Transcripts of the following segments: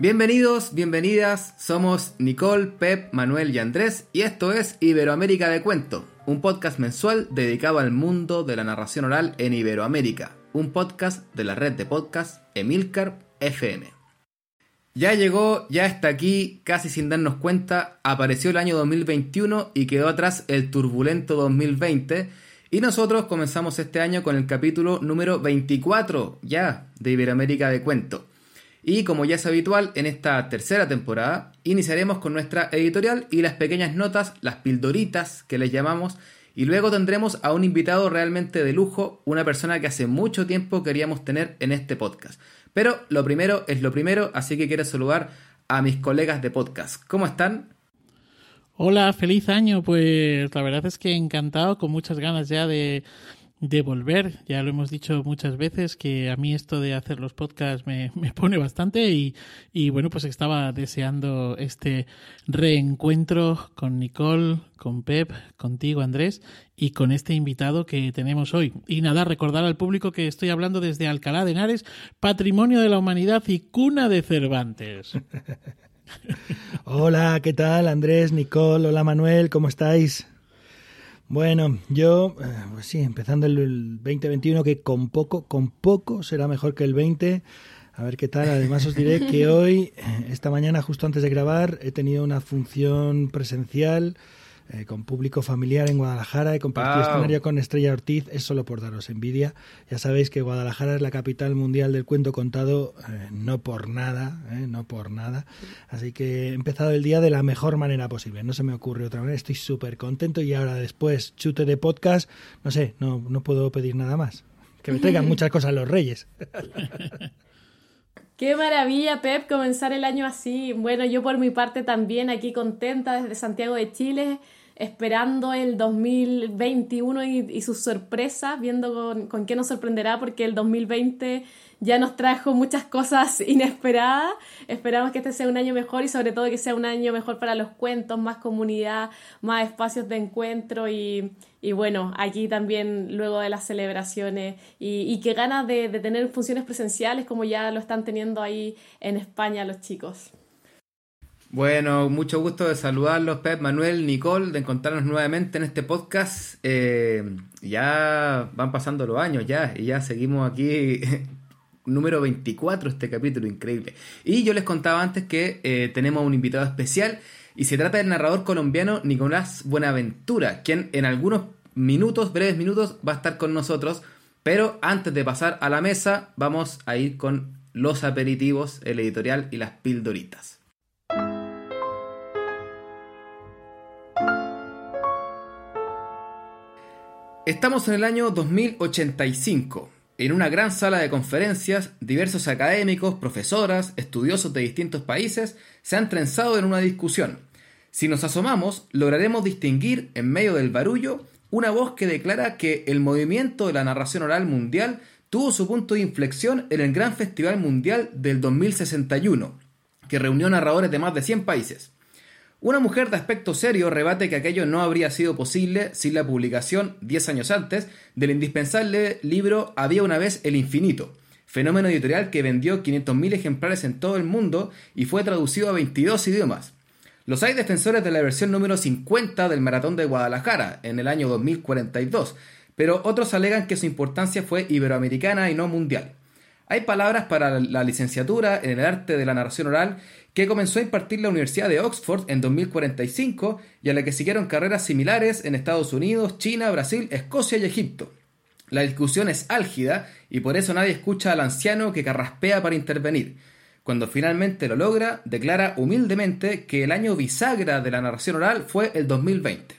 Bienvenidos, bienvenidas, somos Nicole, Pep, Manuel y Andrés y esto es Iberoamérica de Cuento, un podcast mensual dedicado al mundo de la narración oral en Iberoamérica, un podcast de la red de podcast Emilcar FM. Ya llegó, ya está aquí, casi sin darnos cuenta, apareció el año 2021 y quedó atrás el turbulento 2020 y nosotros comenzamos este año con el capítulo número 24 ya de Iberoamérica de Cuento. Y como ya es habitual en esta tercera temporada, iniciaremos con nuestra editorial y las pequeñas notas, las pildoritas que les llamamos, y luego tendremos a un invitado realmente de lujo, una persona que hace mucho tiempo queríamos tener en este podcast. Pero lo primero es lo primero, así que quiero saludar a mis colegas de podcast. ¿Cómo están? Hola, feliz año. Pues la verdad es que encantado, con muchas ganas ya de, de volver. Ya lo hemos dicho muchas veces que a mí esto de hacer los podcasts me, me pone bastante y, y, bueno, pues estaba deseando este reencuentro con Nicole, con Pep, contigo Andrés y con este invitado que tenemos hoy. Y nada, recordar al público que estoy hablando desde Alcalá de Henares, patrimonio de la humanidad y cuna de Cervantes. Hola, ¿qué tal Andrés, Nicole? Hola Manuel, ¿cómo estáis? Bueno, yo, eh, pues sí, empezando el 2021, que con poco, con poco será mejor que el 20. A ver qué tal. Además os diré que hoy, eh, esta mañana, justo antes de grabar, he tenido una función presencial eh, con público familiar en Guadalajara. He compartido wow. escenario con Estrella Ortiz. Es solo por daros envidia. Ya sabéis que Guadalajara es la capital mundial del cuento contado, eh, no por nada, eh, no por nada. Así que he empezado el día de la mejor manera posible. No se me ocurre otra manera. Estoy súper contento y ahora después chute de podcast. No sé, no, no puedo pedir nada más. Que me traigan muchas cosas los reyes. Qué maravilla, Pep, comenzar el año así. Bueno, yo por mi parte también aquí contenta desde Santiago de Chile esperando el 2021 y, y sus sorpresas, viendo con, con, qué nos sorprenderá, porque el 2020 ya nos trajo muchas cosas inesperadas. Esperamos que este sea un año mejor y sobre todo que sea un año mejor para los cuentos, más comunidad, más espacios de encuentro y, y bueno, aquí también luego de las celebraciones y, y que ganas de, de tener funciones presenciales como ya lo están teniendo ahí en España los chicos. Bueno, mucho gusto de saludarlos, Pep, Manuel, Nicole, de encontrarnos nuevamente en este podcast. Eh, ya van pasando los años ya, y ya seguimos aquí, número 24, este capítulo increíble. Y yo les contaba antes que eh, tenemos un invitado especial, y se trata del narrador colombiano Nicolás Buenaventura, quien en algunos minutos, breves minutos, va a estar con nosotros. Pero antes de pasar a la mesa, vamos a ir con los aperitivos, el editorial y las pildoritas. Estamos en el año 2085. En una gran sala de conferencias, diversos académicos, profesoras, estudiosos de distintos países se han trenzado en una discusión. Si nos asomamos, lograremos distinguir, en medio del barullo, una voz que declara que el movimiento de la narración oral mundial tuvo su punto de inflexión en el Gran Festival Mundial del 2061, que reunió narradores de más de 100 países. Una mujer de aspecto serio rebate que aquello no habría sido posible sin la publicación, 10 años antes, del indispensable libro Había una vez el infinito, fenómeno editorial que vendió 500.000 ejemplares en todo el mundo y fue traducido a 22 idiomas. Los hay defensores de la versión número 50 del Maratón de Guadalajara, en el año 2042, pero otros alegan que su importancia fue iberoamericana y no mundial. Hay palabras para la licenciatura en el arte de la narración oral que comenzó a impartir la Universidad de Oxford en 2045 y a la que siguieron carreras similares en Estados Unidos, China, Brasil, Escocia y Egipto. La discusión es álgida y por eso nadie escucha al anciano que carraspea para intervenir. Cuando finalmente lo logra, declara humildemente que el año bisagra de la narración oral fue el 2020.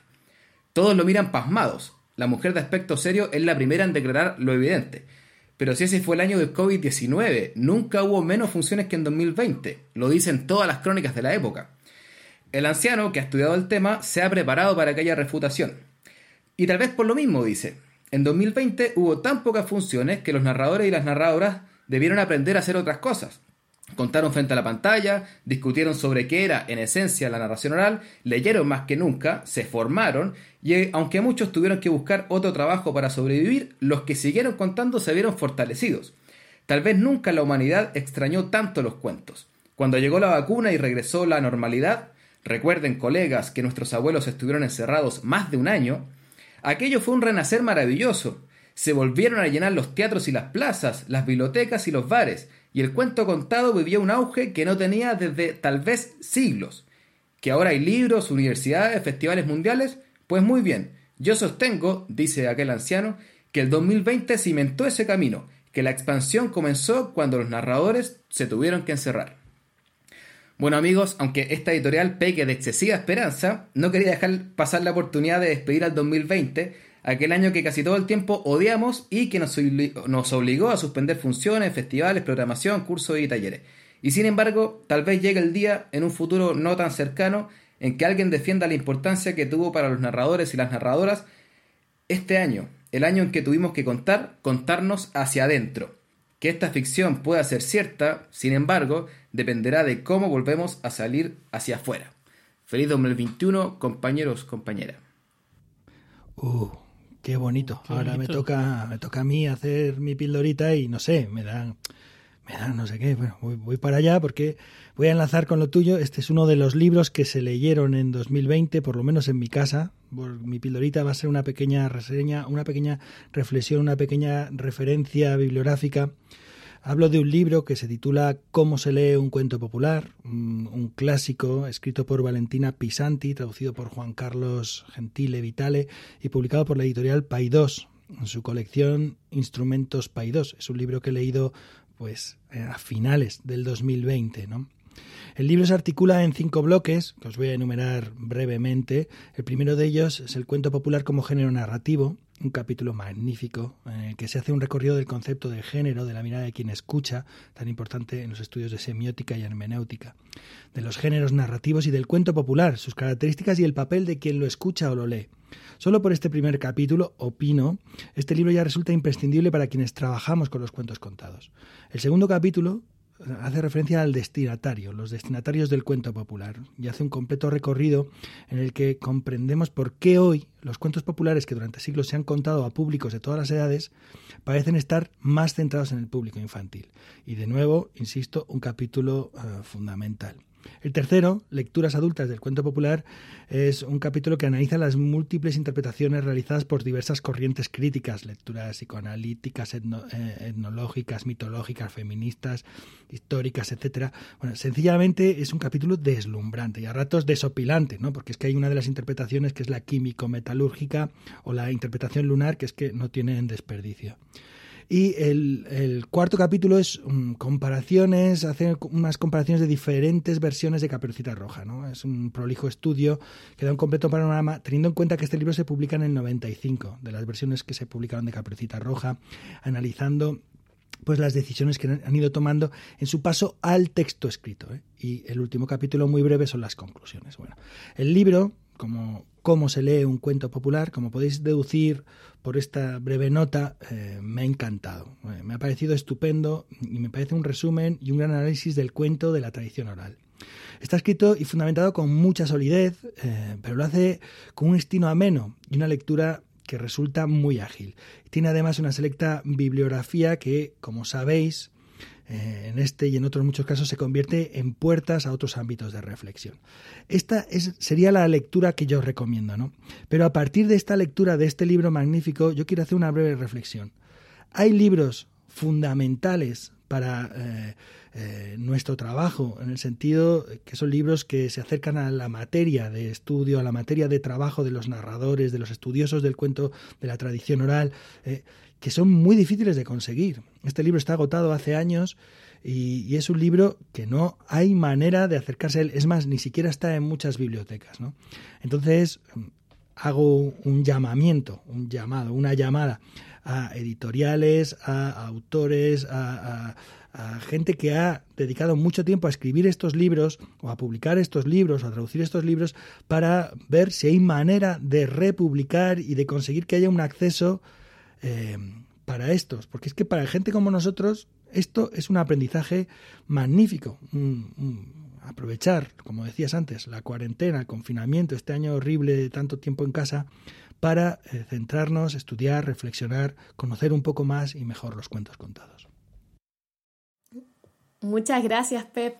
Todos lo miran pasmados. La mujer de aspecto serio es la primera en declarar lo evidente. Pero si ese fue el año del COVID-19, nunca hubo menos funciones que en 2020, lo dicen todas las crónicas de la época. El anciano que ha estudiado el tema se ha preparado para que haya refutación. Y tal vez por lo mismo dice, en 2020 hubo tan pocas funciones que los narradores y las narradoras debieron aprender a hacer otras cosas. Contaron frente a la pantalla, discutieron sobre qué era en esencia la narración oral, leyeron más que nunca, se formaron y aunque muchos tuvieron que buscar otro trabajo para sobrevivir, los que siguieron contando se vieron fortalecidos. Tal vez nunca la humanidad extrañó tanto los cuentos. Cuando llegó la vacuna y regresó la normalidad, recuerden colegas que nuestros abuelos estuvieron encerrados más de un año, aquello fue un renacer maravilloso. Se volvieron a llenar los teatros y las plazas, las bibliotecas y los bares, y el cuento contado vivió un auge que no tenía desde tal vez siglos. ¿Que ahora hay libros, universidades, festivales mundiales? Pues muy bien, yo sostengo, dice aquel anciano, que el 2020 cimentó ese camino, que la expansión comenzó cuando los narradores se tuvieron que encerrar. Bueno amigos, aunque esta editorial peque de excesiva esperanza, no quería dejar pasar la oportunidad de despedir al 2020, aquel año que casi todo el tiempo odiamos y que nos, obligó a suspender funciones, festivales, programación, cursos y talleres. Y sin embargo, tal vez llegue el día, en un futuro no tan cercano, en que alguien defienda la importancia que tuvo para los narradores y las narradoras este año, el año en que tuvimos que contar, contarnos hacia adentro. Que esta ficción pueda ser cierta, sin embargo, dependerá de cómo volvemos a salir hacia afuera. Feliz 2021, compañeros, compañeras. Uh, qué bonito. Ahora me toca, me toca a mí hacer mi pildorita y no sé, me da no sé qué, bueno, voy, para allá porque voy a enlazar con lo tuyo. Este es uno de los libros que se leyeron en 2020, por lo menos en mi casa. mi pildorita va a ser una pequeña reseña, una pequeña reflexión, una pequeña referencia bibliográfica. Hablo de un libro que se titula Cómo se lee un cuento popular, un, clásico escrito por Valentina Pisanti, traducido por Juan Carlos Gentile Vitale y publicado por la editorial Paidós en su colección Instrumentos Paidós. Es un libro que he leído pues eh, a finales del 2020, ¿no? El libro se articula en cinco bloques, que os voy a enumerar brevemente. El primero de ellos es el cuento popular como género narrativo, un capítulo magnífico en el que se hace un recorrido del concepto de género, de la mirada de quien escucha, tan importante en los estudios de semiótica y hermenéutica, de los géneros narrativos y del cuento popular, sus características y el papel de quien lo escucha o lo lee. Solo por este primer capítulo, opino, este libro ya resulta imprescindible para quienes trabajamos con los cuentos contados. El segundo capítulo hace referencia al destinatario, los destinatarios del cuento popular, y hace un completo recorrido en el que comprendemos por qué hoy los cuentos populares que durante siglos se han contado a públicos de todas las edades parecen estar más centrados en el público infantil. Y de nuevo, insisto, un capítulo eh, fundamental. El tercero, Lecturas adultas del cuento popular, es un capítulo que analiza las múltiples interpretaciones realizadas por diversas corrientes críticas, lecturas psicoanalíticas, eh, etnológicas, mitológicas, feministas, históricas, etcétera. Bueno, sencillamente es un capítulo deslumbrante y a ratos desopilante, ¿no? Porque es que hay una de las interpretaciones que es la químico-metalúrgica o la interpretación lunar que es que no tienen desperdicio. Y el, cuarto capítulo es um, comparaciones, hace unas comparaciones de diferentes versiones de Caperucita Roja. ¿no? Es un prolijo estudio que da un completo panorama, teniendo en cuenta que este libro se publica en el 95, de las versiones que se publicaron de Caperucita Roja, analizando pues las decisiones que han ido tomando en su paso al texto escrito. ¿eh? Y el último capítulo muy breve son las conclusiones. Bueno, el libro, como cómo se lee un cuento popular, como podéis deducir por esta breve nota, eh, me ha encantado. Eh, me ha parecido estupendo y me parece un resumen y un gran análisis del cuento de la tradición oral. Está escrito y fundamentado con mucha solidez, eh, pero lo hace con un estilo ameno y una lectura que resulta muy ágil. Tiene además una selecta bibliografía que, como sabéis, en este y en otros muchos casos se convierte en puertas a otros ámbitos de reflexión. Esta es, sería la lectura que yo recomiendo, ¿no? Pero a partir de esta lectura de este libro magnífico, yo quiero hacer una breve reflexión. Hay libros fundamentales para eh, eh, nuestro trabajo, en el sentido que son libros que se acercan a la materia de estudio, a la materia de trabajo de los narradores, de los estudiosos del cuento, de la tradición oral que son muy difíciles de conseguir. Este libro está agotado hace años y, es un libro que no hay manera de acercarse a él. Es más, ni siquiera está en muchas bibliotecas. ¿no? Entonces, hago un llamamiento, un llamado, una llamada a editoriales, a, autores, a, a, gente que ha dedicado mucho tiempo a escribir estos libros o a publicar estos libros o a traducir estos libros para ver si hay manera de republicar y de conseguir que haya un acceso eh, para estos, porque es que para gente como nosotros esto es un aprendizaje magnífico. aprovechar, como decías antes, la cuarentena, el confinamiento, este año horrible de tanto tiempo en casa, para eh, centrarnos, estudiar, reflexionar, conocer un poco más y mejor los cuentos contados. Muchas gracias, Pep.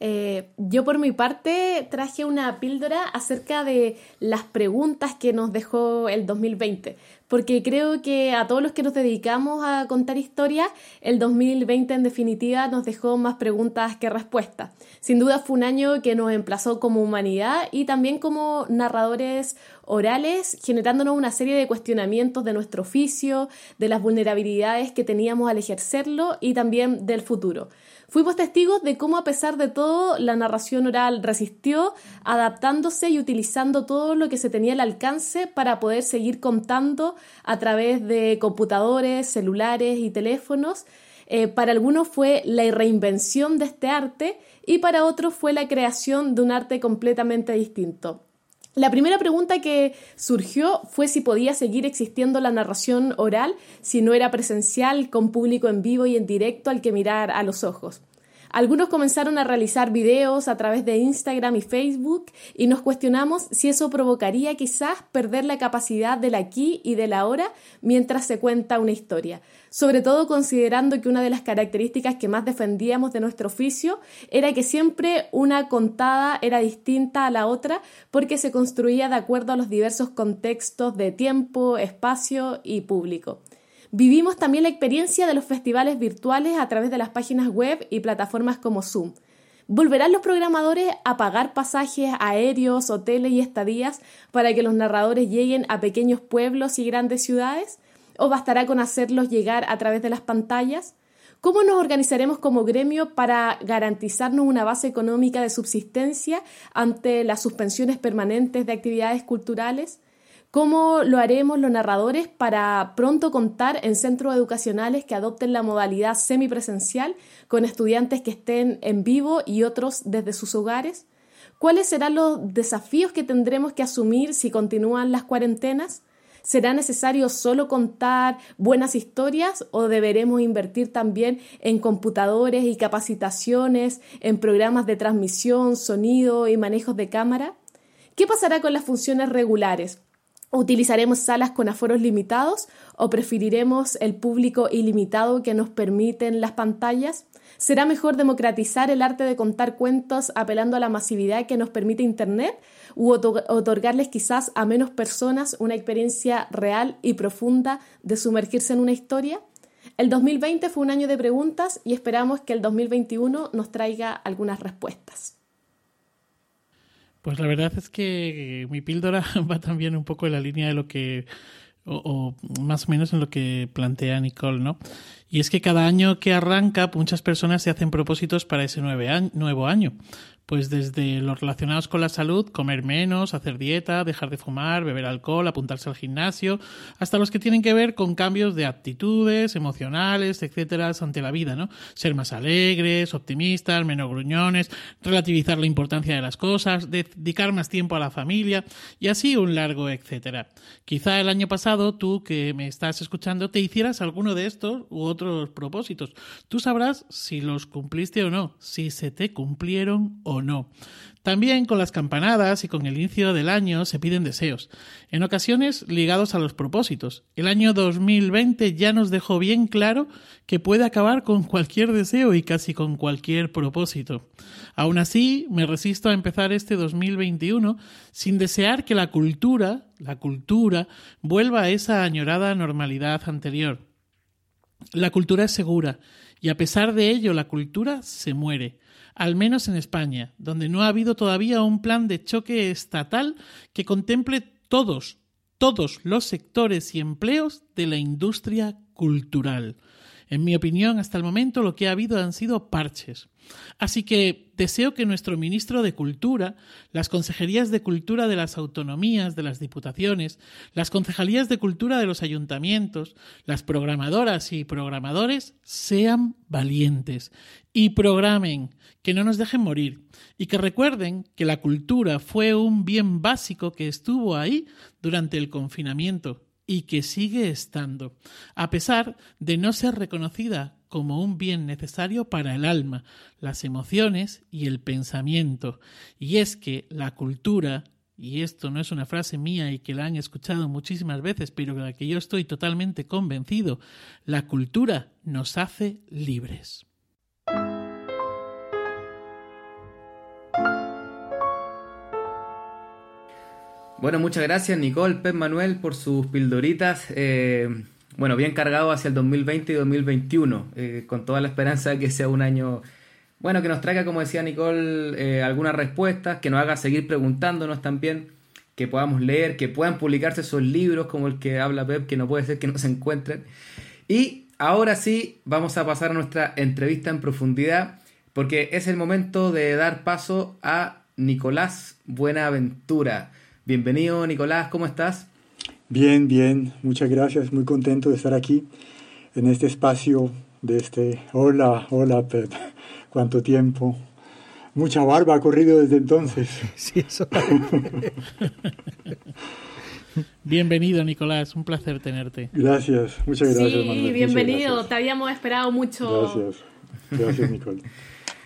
Eh, yo por mi parte traje una píldora acerca de las preguntas que nos dejó el 2020, porque creo que a todos los que nos dedicamos a contar historias, el 2020 en definitiva nos dejó más preguntas que respuestas. Sin duda fue un año que nos emplazó como humanidad y también como narradores orales, generándonos una serie de cuestionamientos de nuestro oficio, de las vulnerabilidades que teníamos al ejercerlo y también del futuro. Fuimos testigos de cómo a pesar de todo la narración oral resistió, adaptándose y utilizando todo lo que se tenía al alcance para poder seguir contando a través de computadores, celulares y teléfonos. Eh, para algunos fue la reinvención de este arte y para otros fue la creación de un arte completamente distinto. La primera pregunta que surgió fue si podía seguir existiendo la narración oral si no era presencial, con público en vivo y en directo al que mirar a los ojos. Algunos comenzaron a realizar videos a través de Instagram y Facebook y nos cuestionamos si eso provocaría quizás perder la capacidad del aquí y del ahora mientras se cuenta una historia. Sobre todo considerando que una de las características que más defendíamos de nuestro oficio era que siempre una contada era distinta a la otra porque se construía de acuerdo a los diversos contextos de tiempo, espacio y público. Vivimos también la experiencia de los festivales virtuales a través de las páginas web y plataformas como Zoom. ¿Volverán los programadores a pagar pasajes aéreos, hoteles y estadías para que los narradores lleguen a pequeños pueblos y grandes ciudades? ¿O bastará con hacerlos llegar a través de las pantallas? ¿Cómo nos organizaremos como gremio para garantizarnos una base económica de subsistencia ante las suspensiones permanentes de actividades culturales? ¿Cómo lo haremos los narradores para pronto contar en centros educacionales que adopten la modalidad semipresencial con estudiantes que estén en vivo y otros desde sus hogares? ¿Cuáles serán los desafíos que tendremos que asumir si continúan las cuarentenas? ¿Será necesario solo contar buenas historias o deberemos invertir también en computadores y capacitaciones, en programas de transmisión, sonido y manejos de cámara? ¿Qué pasará con las funciones regulares? ¿Utilizaremos salas con aforos limitados o preferiremos el público ilimitado que nos permiten las pantallas? ¿Será mejor democratizar el arte de contar cuentos apelando a la masividad que nos permite Internet u otorgarles quizás a menos personas una experiencia real y profunda de sumergirse en una historia? El 2020 fue un año de preguntas y esperamos que el 2021 nos traiga algunas respuestas. Pues la verdad es que mi píldora va también un poco en la línea de lo que, o, más o menos en lo que plantea Nicole, ¿no? Y es que cada año que arranca, muchas personas se hacen propósitos para ese nuevo año pues desde los relacionados con la salud, comer menos, hacer dieta, dejar de fumar, beber alcohol, apuntarse al gimnasio, hasta los que tienen que ver con cambios de actitudes emocionales, etcétera, ante la vida, ¿no? Ser más alegres, optimistas, menos gruñones, relativizar la importancia de las cosas, dedicar más tiempo a la familia y así un largo etcétera. Quizá el año pasado tú que me estás escuchando te hicieras alguno de estos u otros propósitos. Tú sabrás si los cumpliste o no, si se te cumplieron no. También con las campanadas y con el inicio del año se piden deseos, en ocasiones ligados a los propósitos. El año 2020 ya nos dejó bien claro que puede acabar con cualquier deseo y casi con cualquier propósito. Aún así, me resisto a empezar este 2021 sin desear que la cultura, la cultura, vuelva a esa añorada normalidad anterior. La cultura es segura y a pesar de ello la cultura se muere al menos en España, donde no ha habido todavía un plan de choque estatal que contemple todos, todos los sectores y empleos de la industria cultural. En mi opinión, hasta el momento lo que ha habido han sido parches. Así que deseo que nuestro ministro de Cultura, las consejerías de Cultura de las autonomías, de las diputaciones, las concejalías de Cultura de los ayuntamientos, las programadoras y programadores sean valientes y programen, que no nos dejen morir y que recuerden que la cultura fue un bien básico que estuvo ahí durante el confinamiento y que sigue estando, a pesar de no ser reconocida como un bien necesario para el alma, las emociones y el pensamiento. Y es que la cultura, y esto no es una frase mía y que la han escuchado muchísimas veces, pero de la que yo estoy totalmente convencido, la cultura nos hace libres. Bueno, muchas gracias Nicole, Pep Manuel por sus pildoritas. Eh, bueno, bien cargado hacia el 2020 y 2021, eh, con toda la esperanza de que sea un año, bueno, que nos traiga, como decía Nicole, eh, algunas respuestas, que nos haga seguir preguntándonos también, que podamos leer, que puedan publicarse esos libros como el que habla Pep, que no puede ser que no se encuentren. Y ahora sí, vamos a pasar a nuestra entrevista en profundidad, porque es el momento de dar paso a Nicolás Buenaventura. Bienvenido, Nicolás, ¿cómo estás? Bien, bien, muchas gracias, muy contento de estar aquí en este espacio de este... Hola, hola, Pep, cuánto tiempo. Mucha barba ha corrido desde entonces. Sí, eso. Bienvenido, Nicolás, un placer tenerte. Gracias, muchas gracias. Sí, Manuel, bienvenido, te habíamos esperado mucho. Gracias, gracias, Nicole.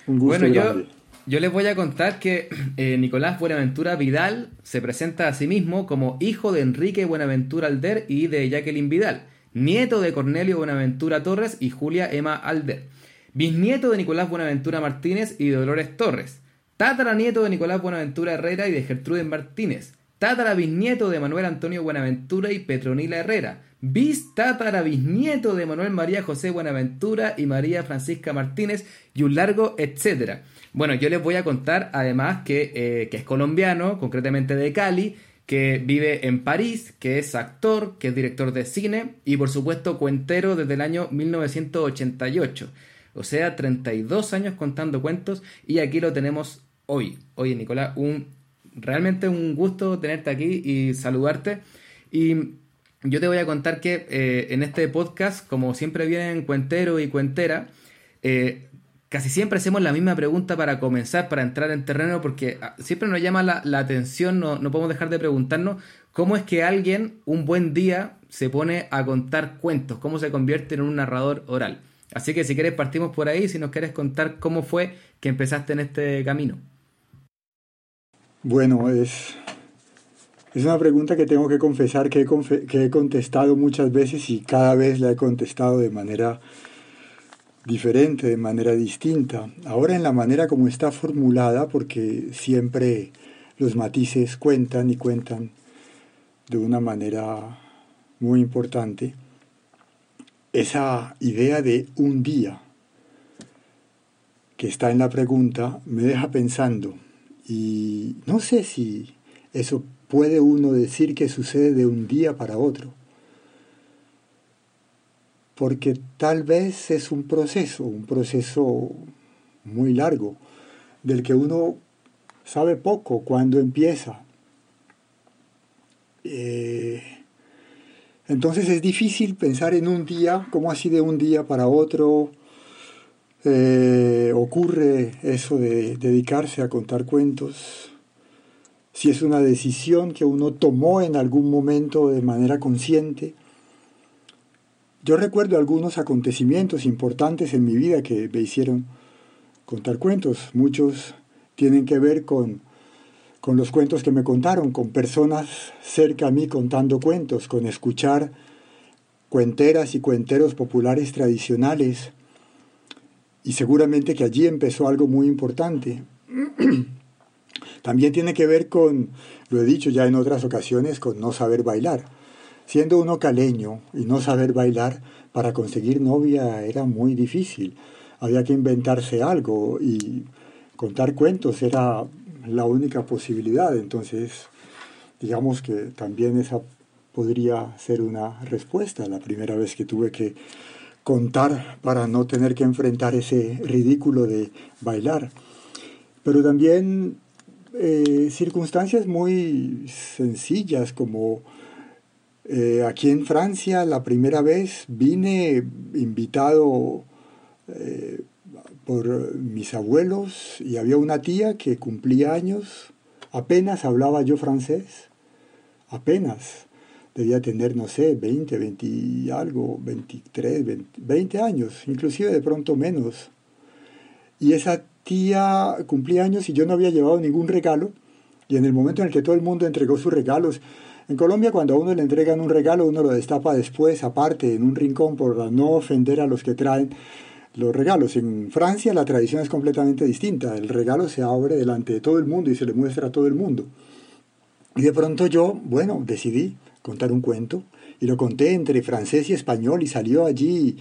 Un gusto Bueno, yo, grande. yo les voy a contar que eh, Nicolás Buenaventura Vidal se presenta a sí mismo como hijo de Enrique Buenaventura Alder y de Jacqueline Vidal, nieto de Cornelio Buenaventura Torres y Julia Emma Alder, bisnieto de Nicolás Buenaventura Martínez y de Dolores Torres, tataranieto de Nicolás Buenaventura Herrera y de Gertrude Martínez, tatarabisnieto de Manuel Antonio Buenaventura y Petronila Herrera, bis tatarabisnieto de Manuel María José Buenaventura y María Francisca Martínez y un largo etcétera. Bueno, yo les voy a contar además que, eh, que es colombiano, concretamente de Cali, que vive en París, que es actor, que es director de cine y por supuesto cuentero desde el año 1988. O sea, 32 años contando cuentos y aquí lo tenemos hoy. Oye, Nicolás, un, realmente un gusto tenerte aquí y saludarte. Y yo te voy a contar que eh, en este podcast, como siempre vienen cuentero y cuentera, eh, casi siempre hacemos la misma pregunta para comenzar, para entrar en terreno, porque ah, siempre nos llama la, atención, no, no podemos dejar de preguntarnos cómo es que alguien un buen día se pone a contar cuentos, cómo se convierte en un narrador oral. Así que si quieres partimos por ahí, si nos quieres contar cómo fue que empezaste en este camino. Bueno, es, es una pregunta que tengo que confesar que he, que he contestado muchas veces y cada vez la he contestado de manera diferente, de manera distinta. Ahora en la manera como está formulada, porque siempre los matices cuentan y cuentan de una manera muy importante, esa idea de un día que está en la pregunta me deja pensando y no sé si eso puede uno decir que sucede de un día para otro porque tal vez es un proceso, un proceso muy largo, del que uno sabe poco cuando empieza. Eh, entonces es difícil pensar en un día, como así de un día para otro eh, ocurre eso de dedicarse a contar cuentos, si es una decisión que uno tomó en algún momento de manera consciente, yo recuerdo algunos acontecimientos importantes en mi vida que me hicieron contar cuentos. Muchos tienen que ver con, con los cuentos que me contaron, con personas cerca a mí contando cuentos, con escuchar cuenteras y cuenteros populares tradicionales. Y seguramente que allí empezó algo muy importante. También tiene que ver con, lo he dicho ya en otras ocasiones, con no saber bailar. Siendo uno caleño y no saber bailar, para conseguir novia era muy difícil. Había que inventarse algo y contar cuentos era la única posibilidad. Entonces, digamos que también esa podría ser una respuesta. La primera vez que tuve que contar para no tener que enfrentar ese ridículo de bailar. Pero también eh, circunstancias muy sencillas como eh, aquí en Francia la primera vez vine invitado eh, por mis abuelos y había una tía que cumplía años, apenas hablaba yo francés, apenas, debía tener, no sé, 20, 20 y algo, 23, 20, 20 años, inclusive de pronto menos. Y esa tía cumplía años y yo no había llevado ningún regalo, y en el momento en el que todo el mundo entregó sus regalos, en Colombia cuando a uno le entregan un regalo, uno lo destapa después, aparte, en un rincón, por no ofender a los que traen los regalos. En Francia la tradición es completamente distinta. El regalo se abre delante de todo el mundo y se le muestra a todo el mundo. Y de pronto yo, bueno, decidí contar un cuento y lo conté entre francés y español y salió allí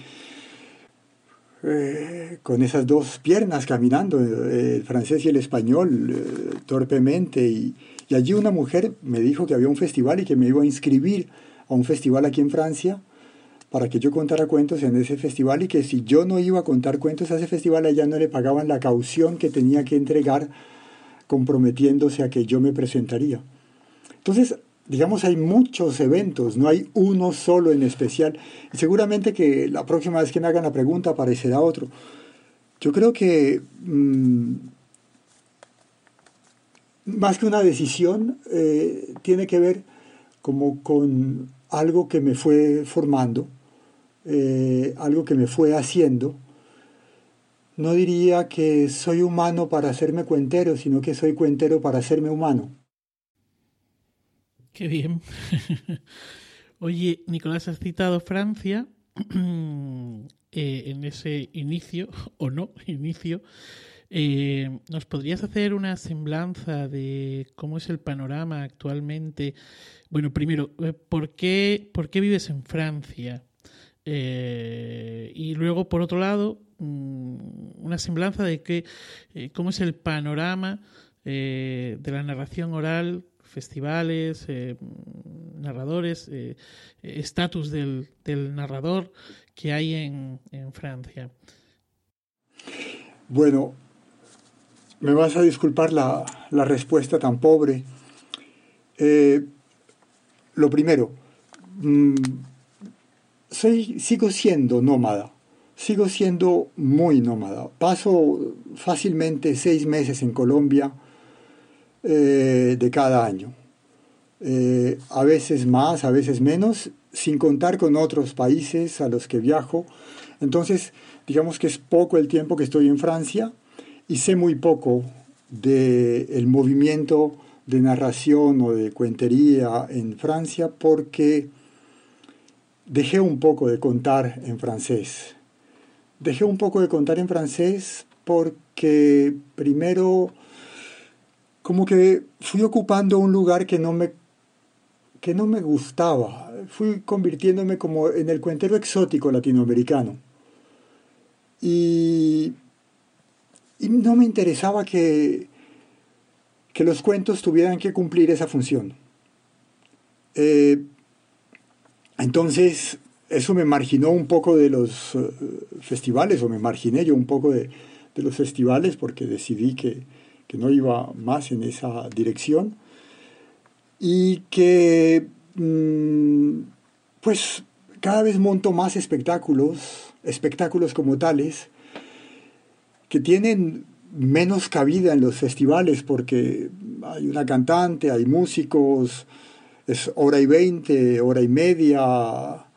eh, con esas dos piernas caminando, eh, el francés y el español, eh, torpemente. Y, y, allí una mujer me dijo que había un festival y que me iba a inscribir a un festival aquí en Francia para que yo contara cuentos en ese festival y que si yo no iba a contar cuentos a ese festival, a ella no le pagaban la caución que tenía que entregar comprometiéndose a que yo me presentaría. Entonces, digamos, hay muchos eventos, no hay uno solo en especial. Y seguramente que la próxima vez que me hagan la pregunta aparecerá otro. Yo creo que mmm, más que una decisión, eh, tiene que ver como con algo que me fue formando, eh, algo que me fue haciendo. No diría que soy humano para hacerme cuentero, sino que soy cuentero para hacerme humano. Qué bien. Oye, Nicolás, has citado Francia eh, en ese inicio, o no, inicio. Eh, ¿Nos podrías hacer una semblanza de cómo es el panorama actualmente? Bueno, primero, eh, ¿por qué, por qué vives en Francia? Eh, y luego, por otro lado, mm, una semblanza de que, cómo es el panorama de la narración oral festivales, narradores, estatus del, del, narrador que hay en, en, Francia. Bueno, me vas a disculpar la, la respuesta tan pobre. Eh, lo primero, mmm, soy, sigo siendo nómada, sigo siendo muy nómada. Paso fácilmente seis meses en Colombia, eh, de cada año. Eh, a veces más, a veces menos, sin contar con otros países a los que viajo. Entonces, digamos que es poco el tiempo que estoy en Francia y sé muy poco del el movimiento de narración o de cuentería en Francia porque dejé un poco de contar en francés. Dejé un poco de contar en francés porque primero como que fui ocupando un lugar que no me que no me gustaba. Fui convirtiéndome como en el cuentero exótico latinoamericano. Y no me interesaba que, que los cuentos tuvieran que cumplir esa función. Eh, entonces, eso me marginó un poco de los uh, festivales, o me marginé yo un poco de, de los festivales, porque decidí que, que no iba más en esa dirección y que mmm, pues cada vez monto más espectáculos, espectáculos como tales, que tienen menos cabida en los festivales porque hay una cantante, hay músicos, es hora y veinte, hora y media,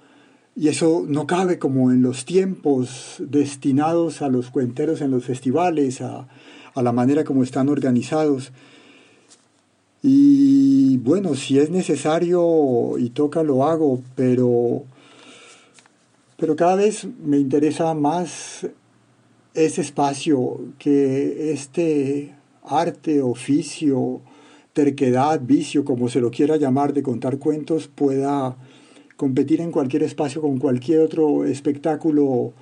y eso no cabe como en los tiempos destinados a los cuenteros en los festivales, a, a la manera como están organizados. Y bueno, si es necesario y toca, lo hago, pero, pero cada vez me interesa más ese espacio que este arte, oficio, terquedad, vicio, como se lo quiera llamar, de contar cuentos, pueda competir en cualquier espacio con cualquier otro espectáculo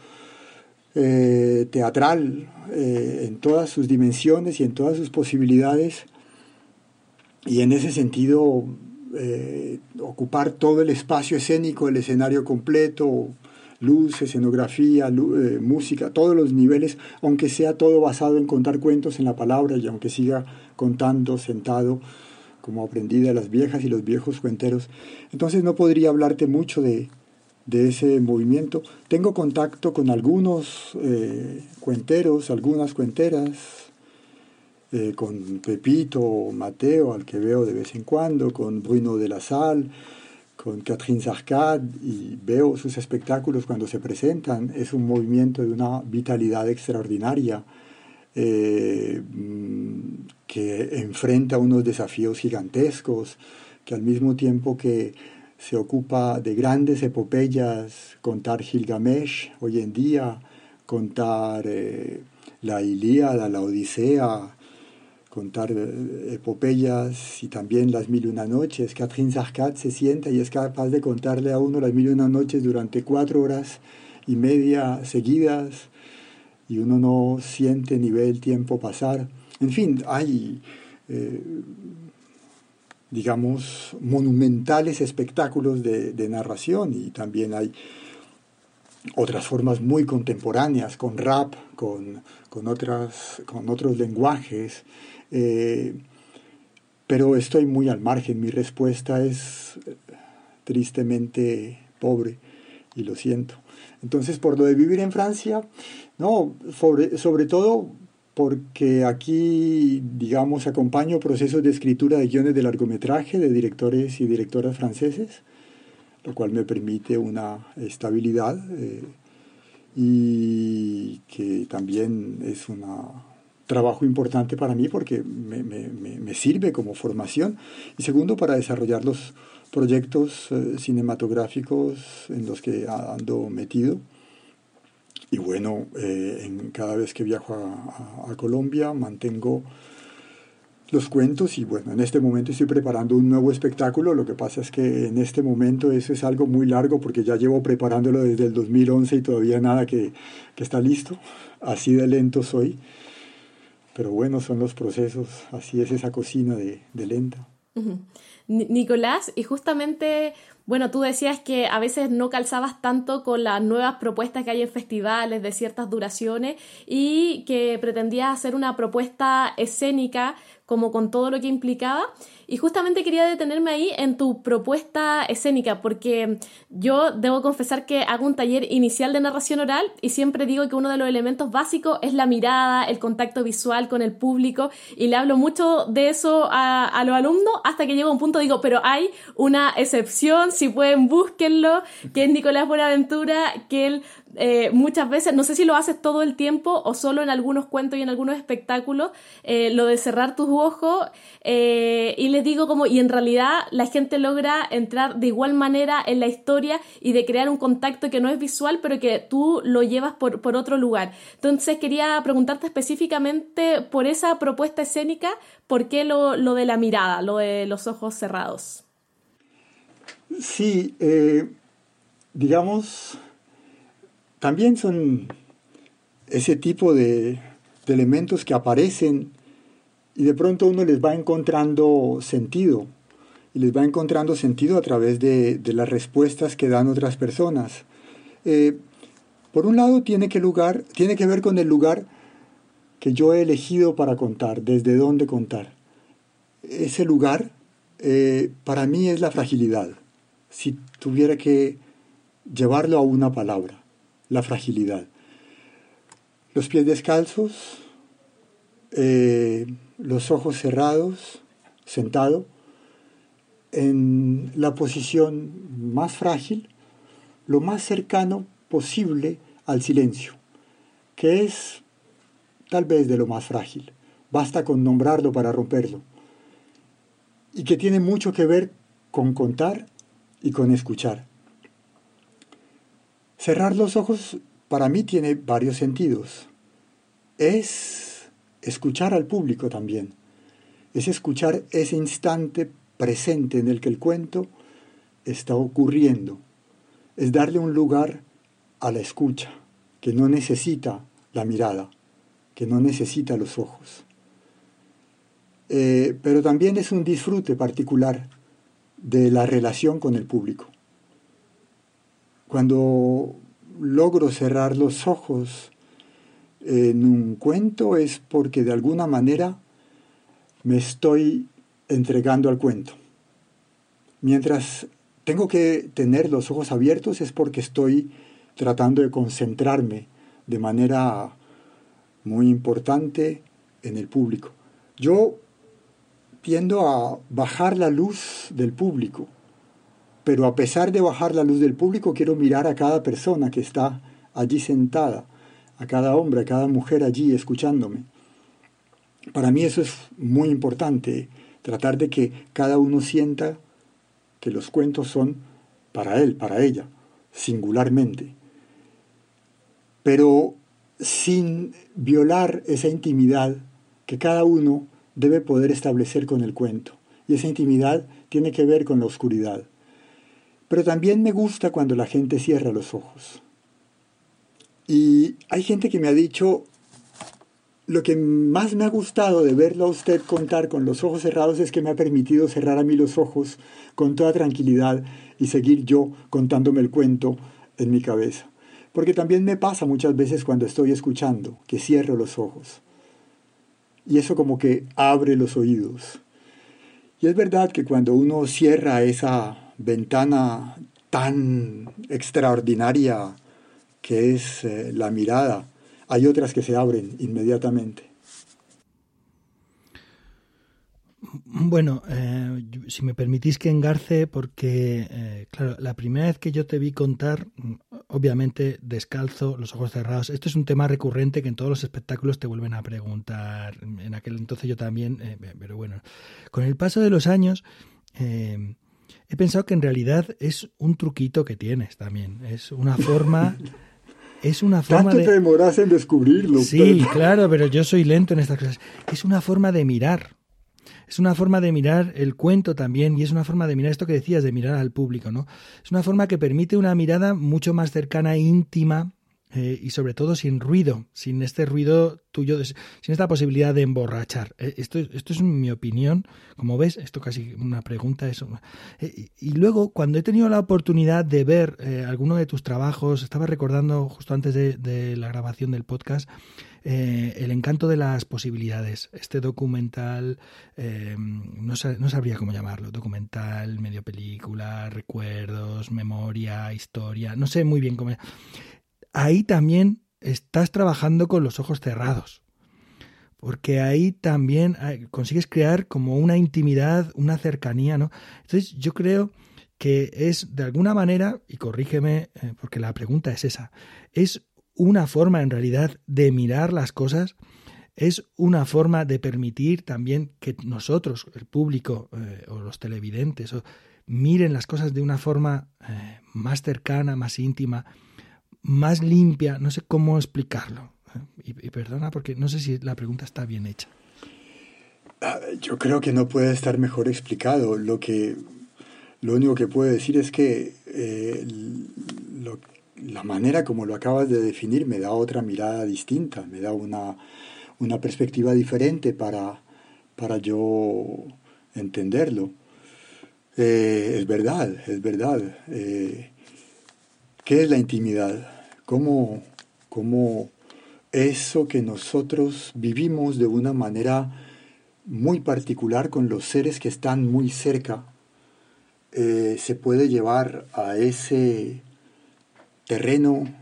eh, teatral eh, en todas sus dimensiones y en todas sus posibilidades. Y en ese sentido, eh, ocupar todo el espacio escénico, el escenario completo, luz, escenografía, luz, música, todos los niveles, aunque sea todo basado en contar cuentos en la palabra y aunque siga contando sentado como aprendí de las viejas y los viejos cuenteros. Entonces no podría hablarte mucho de, de ese movimiento. Tengo contacto con algunos eh, cuenteros, algunas cuenteras, eh, con Pepito, Mateo, al que veo de vez en cuando, con Bruno de la Salle, con Catherine Sarcade, y veo sus espectáculos cuando se presentan. Es un movimiento de una vitalidad extraordinaria. Eh, que enfrenta unos desafíos gigantescos, que al mismo tiempo que se ocupa de grandes epopeyas, contar Gilgamesh hoy en día, contar eh, la Ilíada, la Odisea, contar eh, epopeyas y también las mil y una noches. Catherine Sarkat se sienta y es capaz de contarle a uno las mil y una noches durante cuatro horas y media seguidas y uno no siente ni ve el tiempo pasar. En fin, hay, eh, digamos, monumentales espectáculos de, narración y también hay otras formas muy contemporáneas, con rap, con, otras, con otros lenguajes. Eh, pero estoy muy al margen, mi respuesta es tristemente pobre y lo siento. Entonces, por lo de vivir en Francia, no, sobre, sobre todo porque aquí, digamos, acompaño procesos de escritura de guiones de largometraje de directores y directoras franceses, lo cual me permite una estabilidad eh, y que también es un trabajo importante para mí porque me, me, me, sirve como formación y segundo para desarrollar los proyectos eh, cinematográficos en los que ando metido. Y bueno, eh, en, cada vez que viajo a, Colombia mantengo los cuentos y bueno, en este momento estoy preparando un nuevo espectáculo. Lo que pasa es que en este momento eso es algo muy largo porque ya llevo preparándolo desde el 2011 y todavía nada que, que está listo. Así de lento soy. Pero bueno, son los procesos, así es esa cocina de, de lenta. Nicolás, y justamente, bueno, tú decías que a veces no calzabas tanto con las nuevas propuestas que hay en festivales de ciertas duraciones y que pretendías hacer una propuesta escénica como con todo lo que implicaba. Y justamente quería detenerme ahí en tu propuesta escénica, porque yo debo confesar que hago un taller inicial de narración oral y siempre digo que uno de los elementos básicos es la mirada, el contacto visual con el público, y le hablo mucho de eso a, a los alumnos hasta que llego a un punto, digo, pero hay una excepción, si pueden búsquenlo, que es Nicolás Buenaventura, que él eh, muchas veces, no sé si lo haces todo el tiempo o solo en algunos cuentos y en algunos espectáculos, eh, lo de cerrar tus ojos eh, y les digo como, y en realidad la gente logra entrar de igual manera en la historia y de crear un contacto que no es visual, pero que tú lo llevas por, por otro lugar. Entonces quería preguntarte específicamente por esa propuesta escénica, ¿por qué lo, lo de la mirada, lo de los ojos cerrados? Sí, digamos también son ese tipo de, elementos que aparecen y de pronto uno les va encontrando sentido y les va encontrando sentido a través de, las respuestas que dan otras personas. Eh, por un lado tiene que, lugar, tiene que ver con el lugar que yo he elegido para contar, desde dónde contar. Ese lugar eh, para mí es la fragilidad, si tuviera que llevarlo a una palabra la fragilidad. Los pies descalzos, eh, los ojos cerrados, sentado, en la posición más frágil, lo más cercano posible al silencio, que es tal vez de lo más frágil. Basta con nombrarlo para romperlo. Y que tiene mucho que ver con contar y con escuchar. Cerrar los ojos para mí tiene varios sentidos. Es escuchar al público también. Es escuchar ese instante presente en el que el cuento está ocurriendo. Es darle un lugar a la escucha, que no necesita la mirada, que no necesita los ojos. Eh, pero también es un disfrute particular de la relación con el público. Cuando logro cerrar los ojos en un cuento es porque de alguna manera me estoy entregando al cuento. Mientras tengo que tener los ojos abiertos es porque estoy tratando de concentrarme de manera muy importante en el público. Yo tiendo a bajar la luz del público pero a pesar de bajar la luz del público, quiero mirar a cada persona que está allí sentada, a cada hombre, a cada mujer allí escuchándome. Para mí eso es muy importante, tratar de que cada uno sienta que los cuentos son para él, para ella, singularmente. Pero sin violar esa intimidad que cada uno debe poder establecer con el cuento, y esa intimidad tiene que ver con la oscuridad. Pero también me gusta cuando la gente cierra los ojos. Y hay gente que me ha dicho, lo que más me ha gustado de verlo a usted contar con los ojos cerrados es que me ha permitido cerrar a mí los ojos con toda tranquilidad y seguir yo contándome el cuento en mi cabeza. Porque también me pasa muchas veces cuando estoy escuchando, que cierro los ojos. Y eso como que abre los oídos. Y es verdad que cuando uno cierra esa ventana tan extraordinaria que es eh, la mirada, hay otras que se abren inmediatamente. Bueno, eh, si me permitís que engarce, porque, eh, claro, la primera vez que yo te vi contar, obviamente descalzo, los ojos cerrados, esto es un tema recurrente que en todos los espectáculos te vuelven a preguntar. En aquel entonces yo también, pero bueno, con el paso de los años, he pensado que en realidad es un truquito que tienes también. Es una forma. es una forma Tanto te demoras en descubrirlo. Sí, claro, pero yo soy lento en estas cosas. Es una forma de mirar. Es una forma de mirar el cuento también y es una forma de mirar esto que decías, de mirar al público, ¿no? Es una forma que permite una mirada mucho más cercana e íntima eh, y sobre todo sin ruido, sin este ruido tuyo, sin esta posibilidad de emborrachar. Eh, esto, esto es mi opinión. Como ves, esto casi una pregunta. Es eh, y luego, cuando he tenido la oportunidad de ver alguno de tus trabajos, estaba recordando justo antes de, la grabación del podcast, El encanto de las posibilidades. Este documental, no, no, sabría cómo llamarlo, documental, medio película, recuerdos, memoria, historia, no sé muy bien cómo ahí también estás trabajando con los ojos cerrados. Porque ahí también consigues crear como una intimidad, una cercanía, ¿no? Entonces yo creo que es de alguna manera, y corrígeme, eh, porque la pregunta es esa, es una forma en realidad de mirar las cosas, es una forma de permitir también que nosotros, el público eh, o los televidentes, miren las cosas de una forma eh, más cercana, más íntima, más limpia, no sé cómo explicarlo. Y, perdona porque no sé si la pregunta está bien hecha. Ah, yo creo que no puede estar mejor explicado. Lo que lo único que puedo decir es que eh, la manera como lo acabas de definir me da otra mirada distinta, me da una, una perspectiva diferente para, para yo entenderlo. Eh, es verdad, es verdad. Eh, ¿Qué es la intimidad? ¿Cómo, ¿Cómo eso que nosotros vivimos de una manera muy particular con los seres que están muy cerca eh, se puede llevar a ese terreno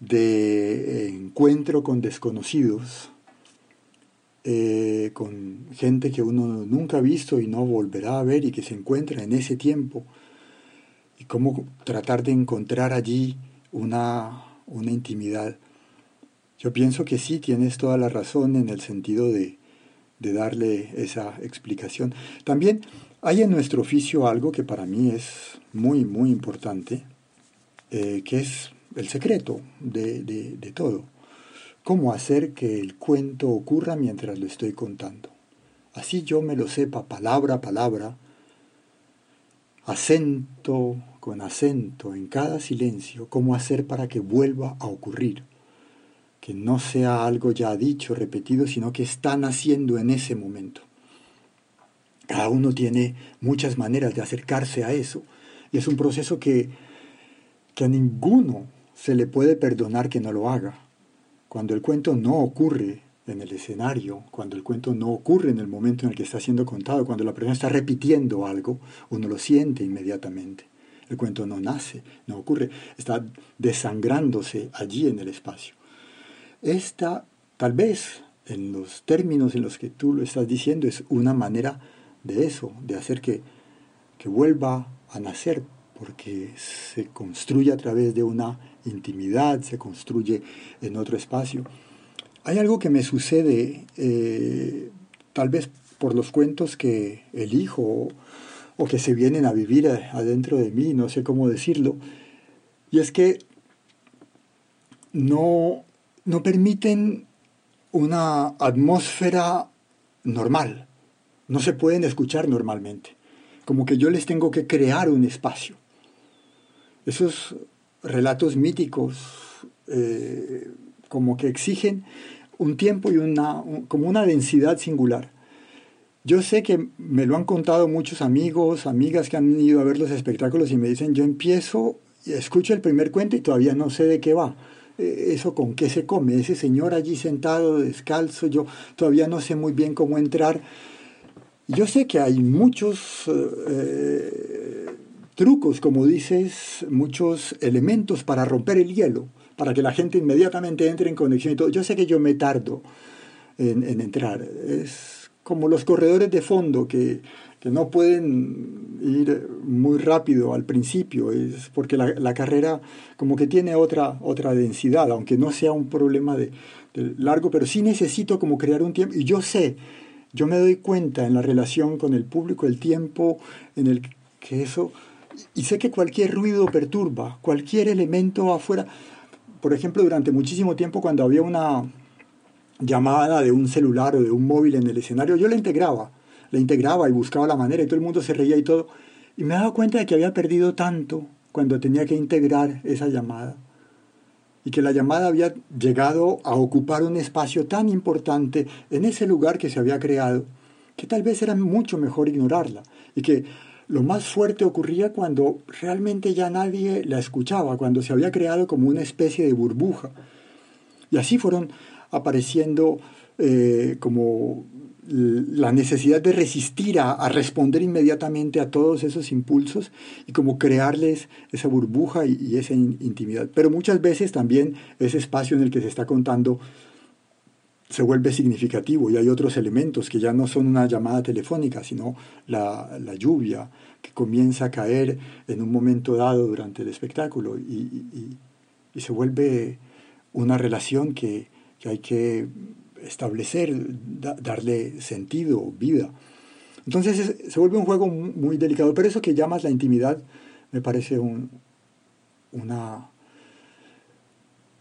de encuentro con desconocidos, eh, con gente que uno nunca ha visto y no volverá a ver y que se encuentra en ese tiempo y cómo tratar de encontrar allí una, una intimidad. Yo pienso que sí, tienes toda la razón en el sentido de, de darle esa explicación. También hay en nuestro oficio algo que para mí es muy, muy importante, eh, que es el secreto de, de, de todo. Cómo hacer que el cuento ocurra mientras lo estoy contando. Así yo me lo sepa palabra a palabra, acento con acento en cada silencio, cómo hacer para que vuelva a ocurrir, que no sea algo ya dicho, repetido, sino que están haciendo en ese momento. Cada uno tiene muchas maneras de acercarse a eso, y es un proceso que, que a ninguno se le puede perdonar que no lo haga. Cuando el cuento no ocurre en el escenario, cuando el cuento no ocurre en el momento en el que está siendo contado, cuando la persona está repitiendo algo, uno lo siente inmediatamente. El cuento no nace, no ocurre, está desangrándose allí en el espacio. Esta, tal vez, en los términos en los que tú lo estás diciendo, es una manera de eso, de hacer que, que vuelva a nacer, porque se construye a través de una intimidad, se construye en otro espacio. Hay algo que me sucede, eh, tal vez por los cuentos que elijo o que se vienen a vivir adentro de mí, no sé cómo decirlo, y es que no, no permiten una atmósfera normal. No se pueden escuchar normalmente. Como que yo les tengo que crear un espacio. Esos relatos míticos eh, como que exigen un tiempo y una, como una densidad singular. Yo sé que me lo han contado muchos amigos, amigas que han ido a ver los espectáculos y me dicen, yo empiezo, escucho el primer cuento y todavía no sé de qué va. Eh, eso con qué se come, ese señor allí sentado descalzo, yo todavía no sé muy bien cómo entrar. Yo sé que hay muchos eh, trucos, como dices, muchos elementos para romper el hielo, para que la gente inmediatamente entre en conexión y todo. Yo sé que yo me tardo en, en entrar. Es como los corredores de fondo que que no pueden ir muy rápido al principio, es porque la, carrera como que tiene otra, otra densidad, aunque no sea un problema de, largo, pero sí necesito como crear un tiempo, y yo sé, yo me doy cuenta en la relación con el público, el tiempo en el que eso, y sé que cualquier ruido perturba, cualquier elemento afuera, por ejemplo, durante muchísimo tiempo cuando había una llamada de un celular o de un móvil en el escenario, yo la integraba la integraba y buscaba la manera y todo el mundo se reía y todo. Y me daba cuenta de que había perdido tanto cuando tenía que integrar esa llamada. Y que la llamada había llegado a ocupar un espacio tan importante en ese lugar que se había creado, que tal vez era mucho mejor ignorarla. Y que lo más fuerte ocurría cuando realmente ya nadie la escuchaba, cuando se había creado como una especie de burbuja. Y así fueron apareciendo eh, como la necesidad de resistir a, responder inmediatamente a todos esos impulsos y como crearles esa burbuja y, esa intimidad. Pero muchas veces también ese espacio en el que se está contando se vuelve significativo y hay otros elementos que ya no son una llamada telefónica, sino la, lluvia que comienza a caer en un momento dado durante el espectáculo y, se vuelve una relación que hay que establecer, darle sentido, vida. Entonces se vuelve un juego muy, delicado, pero eso que llamas la intimidad me parece un, una,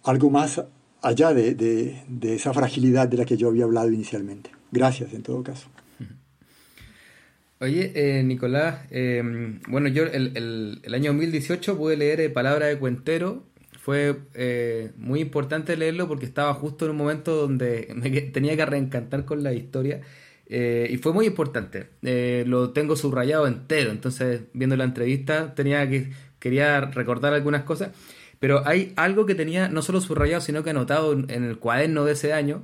algo más allá de, esa fragilidad de la que yo había hablado inicialmente. Gracias en todo caso. Oye, eh, Nicolás, eh, bueno, yo el, el, el, año 2018 pude leer eh, Palabra de Cuentero fue eh, muy importante leerlo porque estaba justo en un momento donde me tenía que reencantar con la historia eh, y fue muy importante. Eh, lo tengo subrayado entero, entonces viendo la entrevista tenía que quería recordar algunas cosas, pero hay algo que tenía no solo subrayado sino que anotado en el cuaderno de ese año.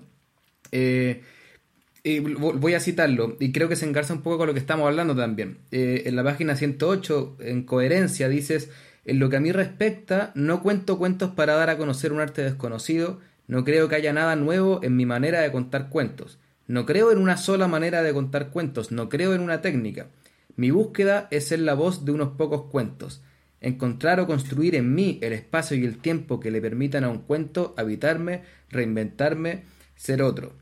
y voy a citarlo, y creo que se engarza un poco con lo que estamos hablando también. en la página 108, en coherencia, dices, en lo que a mí respecta, no cuento cuentos para dar a conocer un arte desconocido, no creo que haya nada nuevo en mi manera de contar cuentos. No creo en una sola manera de contar cuentos, no creo en una técnica. Mi búsqueda es ser la voz de unos pocos cuentos, encontrar o construir en mí el espacio y el tiempo que le permitan a un cuento habitarme, reinventarme, ser otro.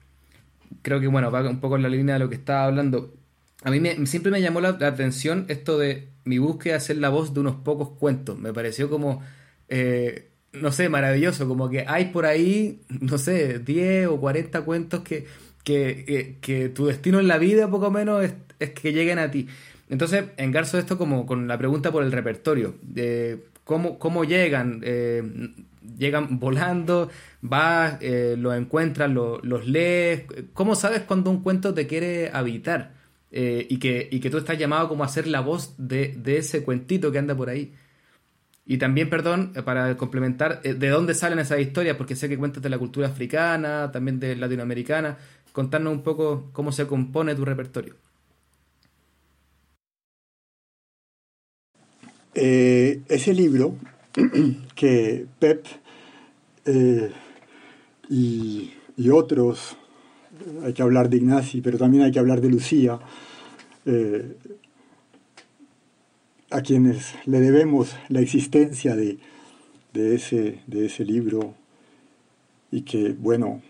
Creo que bueno, va un poco en la línea de lo que estaba hablando. A mí siempre me llamó la atención esto de mi búsqueda es ser la voz de unos pocos cuentos. Me pareció como, eh, no sé, maravilloso, como que hay por ahí, no sé, 10 o 40 cuentos que, que, que, tu destino en la vida, poco menos, es, que lleguen a ti. Entonces, engarzo esto como con la pregunta por el repertorio. de ¿cómo, ¿Cómo llegan? Eh, llegan volando, vas, eh, los encuentras, los lees. ¿Cómo sabes cuando un cuento te quiere habitar? Eh, y, que, y que tú estás llamado como a ser la voz de, ese cuentito que anda por ahí. Y también, perdón, eh, para complementar, eh, ¿de dónde salen esas historias? Porque sé que cuentas de la cultura africana, también de latinoamericana. Contarnos un poco cómo se compone tu repertorio. Ese libro que Pep y, y otros hay que hablar de Ignacy, pero también hay que hablar de Lucía, eh, a quienes le debemos la existencia de, ese, de ese libro y que, bueno,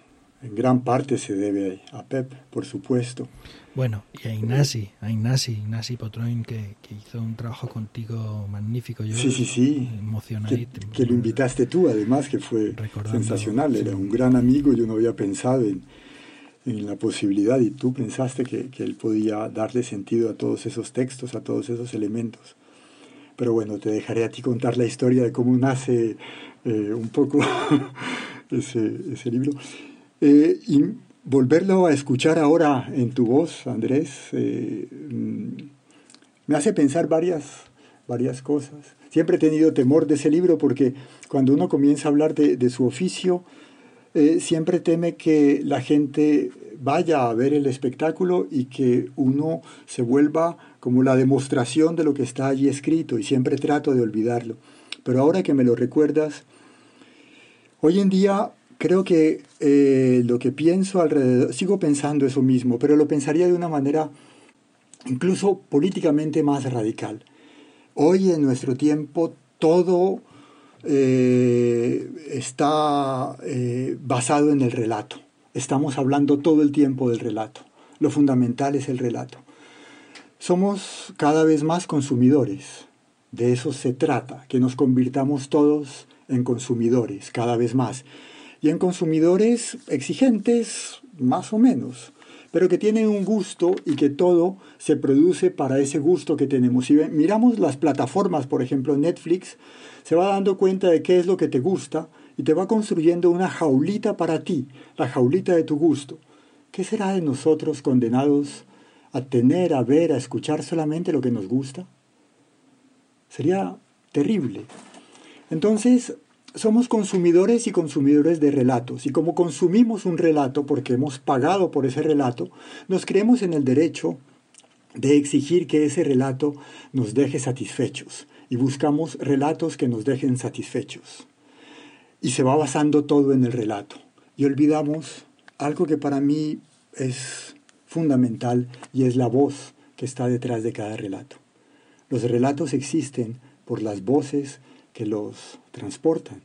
en gran parte se debe a Pep, por supuesto. Bueno, y a Ignasi, a Ignasi, Ignasi Potroin, que, hizo un trabajo contigo magnífico. Yo sí, sí, sí. Emocionadito. Que, lo invitaste tú, además, que fue sensacional. Era un gran amigo, yo no había pensado en, en la posibilidad y tú pensaste que, él podía darle sentido a todos esos textos, a todos esos elementos. Pero bueno, te dejaré a ti contar la historia de cómo nace eh, un poco ese, libro. Eh, y volverlo a escuchar ahora en tu voz, Andrés, eh, mm, me hace pensar varias, varias cosas. Siempre he tenido temor de ese libro porque cuando uno comienza a hablar de, de su oficio, eh, siempre teme que la gente vaya a ver el espectáculo y que uno se vuelva como la demostración de lo que está allí escrito y siempre trato de olvidarlo. Pero ahora que me lo recuerdas, hoy en día creo que eh, lo que pienso alrededor, sigo pensando eso mismo, pero lo pensaría de una manera incluso políticamente más radical. Hoy en nuestro tiempo todo eh, está eh, basado en el relato. Estamos hablando todo el tiempo del relato. Lo fundamental es el relato. Somos cada vez más consumidores. De eso se trata, que nos convirtamos todos en consumidores, cada vez más. Y en consumidores exigentes, más o menos, pero que tienen un gusto y que todo se produce para ese gusto que tenemos. Si miramos las plataformas, por ejemplo, Netflix, se va dando cuenta de qué es lo que te gusta y te va construyendo una jaulita para ti, la jaulita de tu gusto. ¿Qué será de nosotros condenados a tener, a ver, a escuchar solamente lo que nos gusta? Sería terrible. Entonces, somos consumidores y consumidores de relatos, y como consumimos un relato porque hemos pagado por ese relato, nos creemos en el derecho de exigir que ese relato nos deje satisfechos, y buscamos relatos que nos dejen satisfechos. Y se va basando todo en el relato. Y olvidamos algo que para mí es fundamental y es la voz que está detrás de cada relato. Los relatos existen por las voces que los transportan.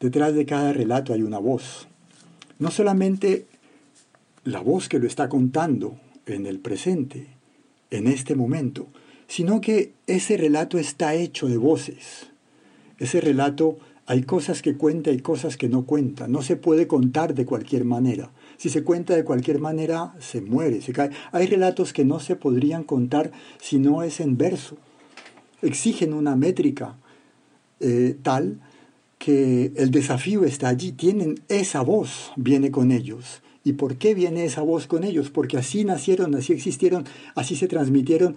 Detrás de cada relato hay una voz. No solamente la voz que lo está contando en el presente, en este momento, sino que ese relato está hecho de voces. Ese relato hay cosas que cuenta y cosas que no cuenta. No se puede contar de cualquier manera. Si se cuenta de cualquier manera, se muere, se cae. Hay relatos que no se podrían contar si no es en verso. Exigen una métrica eh, tal que el desafío está allí. Tienen esa voz, viene con ellos. ¿Y por qué viene esa voz con ellos? Porque así nacieron, así existieron, así se transmitieron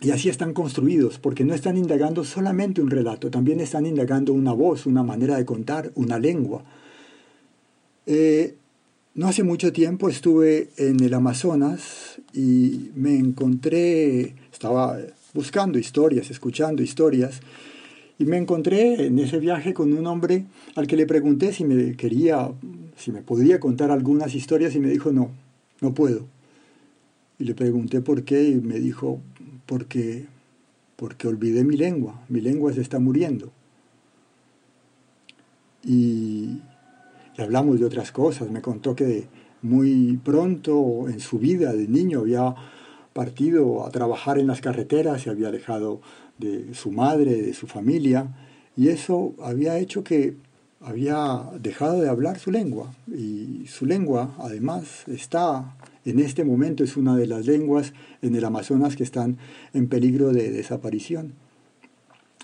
y así están construidos, porque no están indagando solamente un relato, también están indagando una voz, una manera de contar, una lengua. Eh, no hace mucho tiempo estuve en el Amazonas y me encontré, estaba buscando historias, escuchando historias, y me encontré en ese viaje con un hombre al que le pregunté si me quería, si me podría contar algunas historias y me dijo no, no puedo. Y le pregunté por qué y me dijo, porque, porque olvidé mi lengua, mi lengua se está muriendo. Y, hablamos de otras cosas, me contó que muy pronto en su vida de niño había partido a trabajar en las carreteras, se había dejado de su madre, de su familia, y eso había hecho que había dejado de hablar su lengua. Y su lengua, además, está en este momento es una de las lenguas en el Amazonas que están en peligro de desaparición.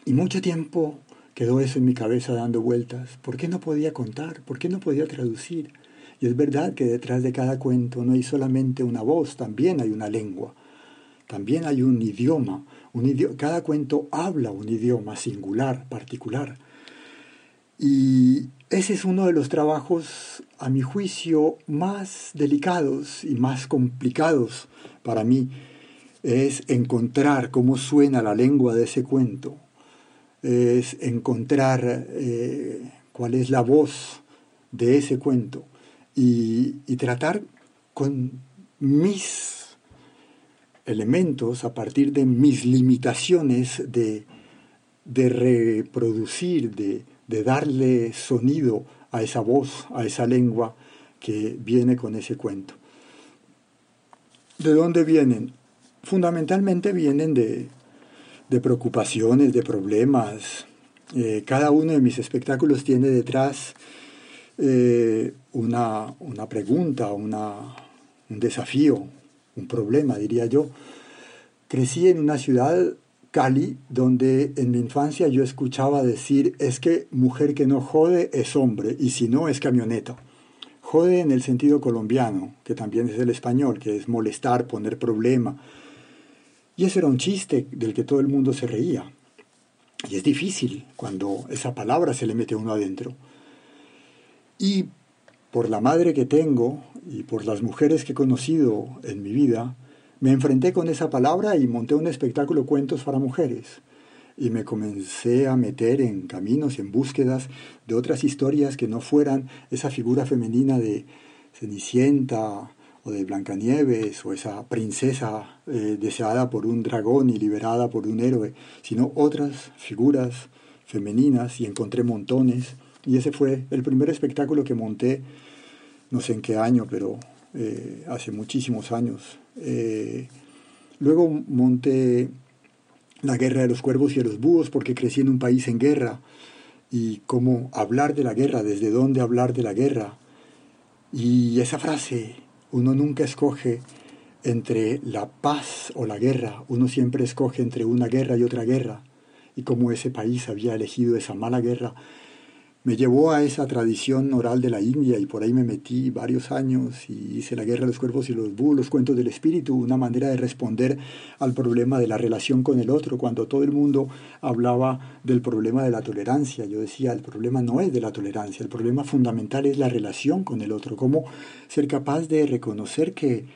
Y mucho tiempo quedó eso en mi cabeza dando vueltas. ¿Por qué no podía contar? ¿Por qué no podía traducir? Y es verdad que detrás de cada cuento no hay solamente una voz, también hay una lengua, también hay un idioma. Cada cuento habla un idioma singular, particular. Y ese es uno de los trabajos, a mi juicio, más delicados y más complicados para mí, es encontrar cómo suena la lengua de ese cuento, es encontrar eh, cuál es la voz de ese cuento. Y, tratar con mis elementos, a partir de mis limitaciones de, de reproducir, de, de darle sonido a esa voz, a esa lengua que viene con ese cuento. ¿De dónde vienen? Fundamentalmente vienen de, preocupaciones, de problemas. Eh, cada uno de mis espectáculos tiene detrás eh, una, una pregunta, una, un desafío, un problema, diría yo. Crecí en una ciudad, Cali, donde en mi infancia yo escuchaba decir, es que mujer que no jode es hombre, y si no es camioneta. Jode en el sentido colombiano, que también es el español, que es molestar, poner problema. Y ese era un chiste del que todo el mundo se reía. Y es difícil cuando esa palabra se le mete uno adentro. Y por la madre que tengo y por las mujeres que he conocido en mi vida, me enfrenté con esa palabra y monté un espectáculo Cuentos para Mujeres. Y me comencé a meter en caminos y en búsquedas de otras historias que no fueran esa figura femenina de Cenicienta o de Blancanieves o esa princesa eh, deseada por un dragón y liberada por un héroe, sino otras figuras femeninas y encontré montones. Y ese fue el primer espectáculo que monté no sé en qué año, pero eh, hace muchísimos años. Eh, luego monté la guerra de los cuervos y de los búhos porque crecí en un país en guerra y cómo hablar de la guerra, desde dónde hablar de la guerra. Y esa frase, uno nunca escoge entre la paz o la guerra, uno siempre escoge entre una guerra y otra guerra. Y cómo ese país había elegido esa mala guerra me llevó a esa tradición oral de la India y por ahí me metí varios años y hice la guerra de los cuervos y los búhos, los cuentos del espíritu, una manera de responder al problema de la relación con el otro, cuando todo el mundo hablaba del problema de la tolerancia. Yo decía, el problema no es de la tolerancia, el problema fundamental es la relación con el otro, cómo ser capaz de reconocer que,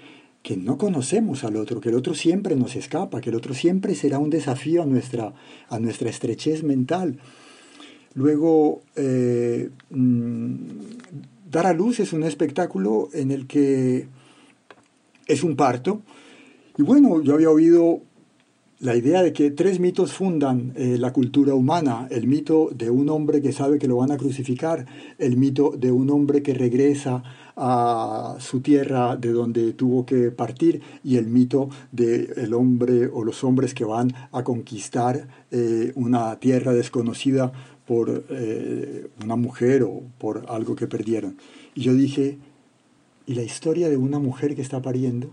que no conocemos al otro, que el otro siempre nos escapa, que el otro siempre será un desafío a nuestra, a nuestra estrechez mental Luego, eh, mm, dar a luz es un espectáculo en el que es un parto. Y bueno, yo había oído la idea de que tres mitos fundan eh, la cultura humana. El mito de un hombre que sabe que lo van a crucificar, el mito de un hombre que regresa a su tierra de donde tuvo que partir y el mito del el hombre o los hombres que van a conquistar eh, una tierra desconocida por eh, una mujer o por algo que perdieron. Y yo dije, ¿y la historia de una mujer que está pariendo?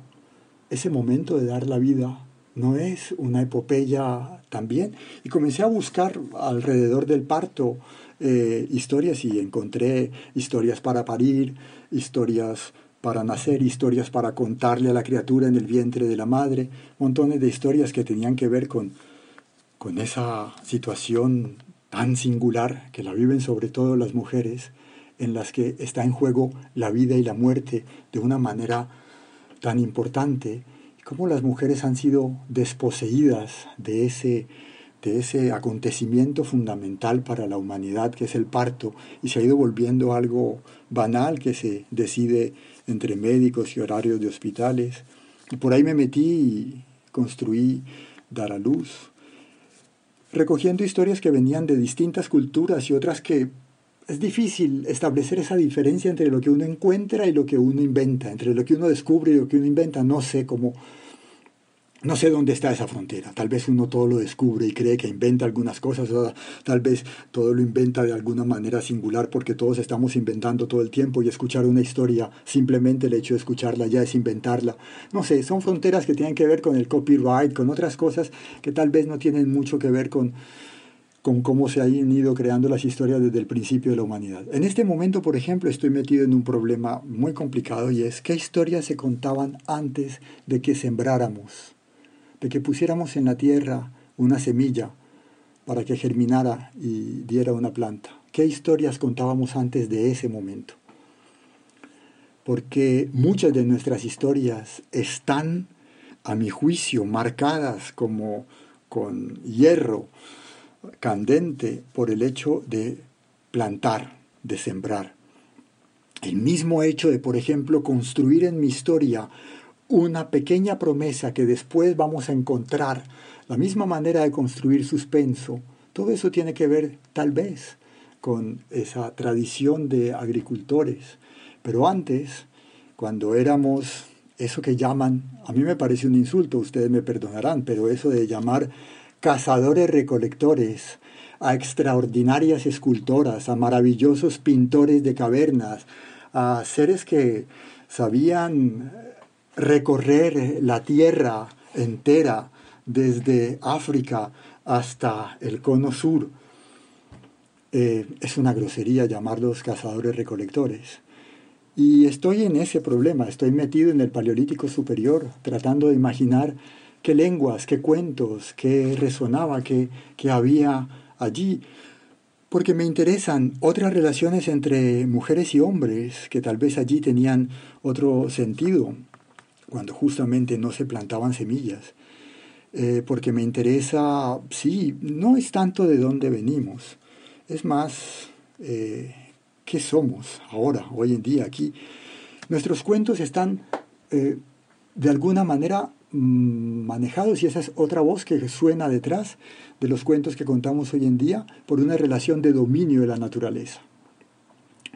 Ese momento de dar la vida no es una epopeya también. Y comencé a buscar alrededor del parto eh, historias y encontré historias para parir, historias para nacer, historias para contarle a la criatura en el vientre de la madre, montones de historias que tenían que ver con, con esa situación tan singular que la viven sobre todo las mujeres, en las que está en juego la vida y la muerte de una manera tan importante, y cómo las mujeres han sido desposeídas de ese, de ese acontecimiento fundamental para la humanidad que es el parto, y se ha ido volviendo algo banal que se decide entre médicos y horarios de hospitales. Y por ahí me metí y construí Dar a Luz, recogiendo historias que venían de distintas culturas y otras que es difícil establecer esa diferencia entre lo que uno encuentra y lo que uno inventa, entre lo que uno descubre y lo que uno inventa. No sé cómo, no sé dónde está esa frontera. Tal vez uno todo lo descubre y cree que inventa algunas cosas, o tal vez todo lo inventa de alguna manera singular porque todos estamos inventando todo el tiempo y escuchar una historia, simplemente el hecho de escucharla ya es inventarla. No sé, son fronteras que tienen que ver con el copyright, con otras cosas que tal vez no tienen mucho que ver con, con cómo se han ido creando las historias desde el principio de la humanidad. En este momento, por ejemplo, estoy metido en un problema muy complicado y es qué historias se contaban antes de que sembráramos de que pusiéramos en la tierra una semilla para que germinara y diera una planta. ¿Qué historias contábamos antes de ese momento? Porque muchas de nuestras historias están, a mi juicio, marcadas como con hierro candente por el hecho de plantar, de sembrar. El mismo hecho de, por ejemplo, construir en mi historia una pequeña promesa que después vamos a encontrar, la misma manera de construir suspenso, todo eso tiene que ver tal vez con esa tradición de agricultores. Pero antes, cuando éramos eso que llaman, a mí me parece un insulto, ustedes me perdonarán, pero eso de llamar cazadores recolectores a extraordinarias escultoras, a maravillosos pintores de cavernas, a seres que sabían recorrer la tierra entera desde África hasta el cono sur. Eh, es una grosería llamarlos cazadores recolectores. Y estoy en ese problema, estoy metido en el Paleolítico Superior, tratando de imaginar qué lenguas, qué cuentos, qué resonaba, qué, qué había allí, porque me interesan otras relaciones entre mujeres y hombres que tal vez allí tenían otro sentido, cuando justamente no se plantaban semillas. Eh, porque me interesa, sí, no es tanto de dónde venimos, es más eh, qué somos ahora, hoy en día, aquí. Nuestros cuentos están eh, de alguna manera mm, manejados, y esa es otra voz que suena detrás de los cuentos que contamos hoy en día, por una relación de dominio de la naturaleza.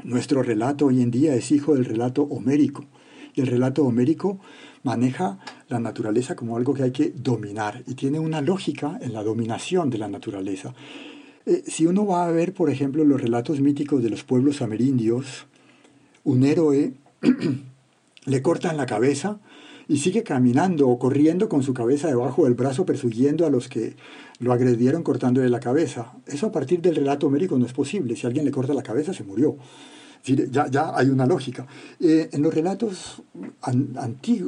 Nuestro relato hoy en día es hijo del relato homérico, y el relato homérico maneja la naturaleza como algo que hay que dominar y tiene una lógica en la dominación de la naturaleza. Eh, si uno va a ver, por ejemplo, los relatos míticos de los pueblos amerindios, un héroe le cortan la cabeza y sigue caminando o corriendo con su cabeza debajo del brazo persiguiendo a los que lo agredieron cortándole la cabeza. Eso a partir del relato homérico no es posible. Si alguien le corta la cabeza, se murió ya, ya hay una lógica. Eh, en los relatos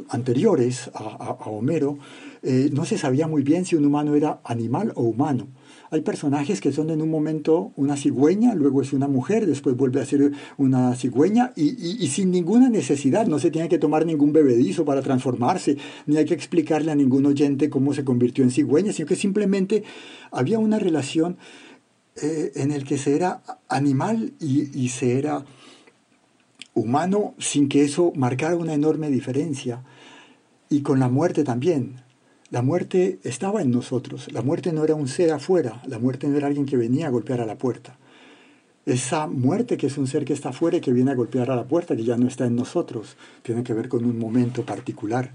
anteriores a, Homero, eh, no se sabía muy bien si un humano era animal o humano. Hay personajes que son en un momento una cigüeña, luego es una mujer, después vuelve a ser una cigüeña y, sin ninguna necesidad, no se tiene que tomar ningún bebedizo para transformarse, ni hay que explicarle a ningún oyente cómo se convirtió en cigüeña, sino que simplemente había una relación eh, en el que se era animal y, y se era humano sin que eso marcara una enorme diferencia. Y con la muerte también. La muerte estaba en nosotros. La muerte no era un ser afuera. La muerte no era alguien que venía a golpear a la puerta. Esa muerte que es un ser que está afuera y que viene a golpear a la puerta, que ya no está en nosotros, tiene que ver con un momento particular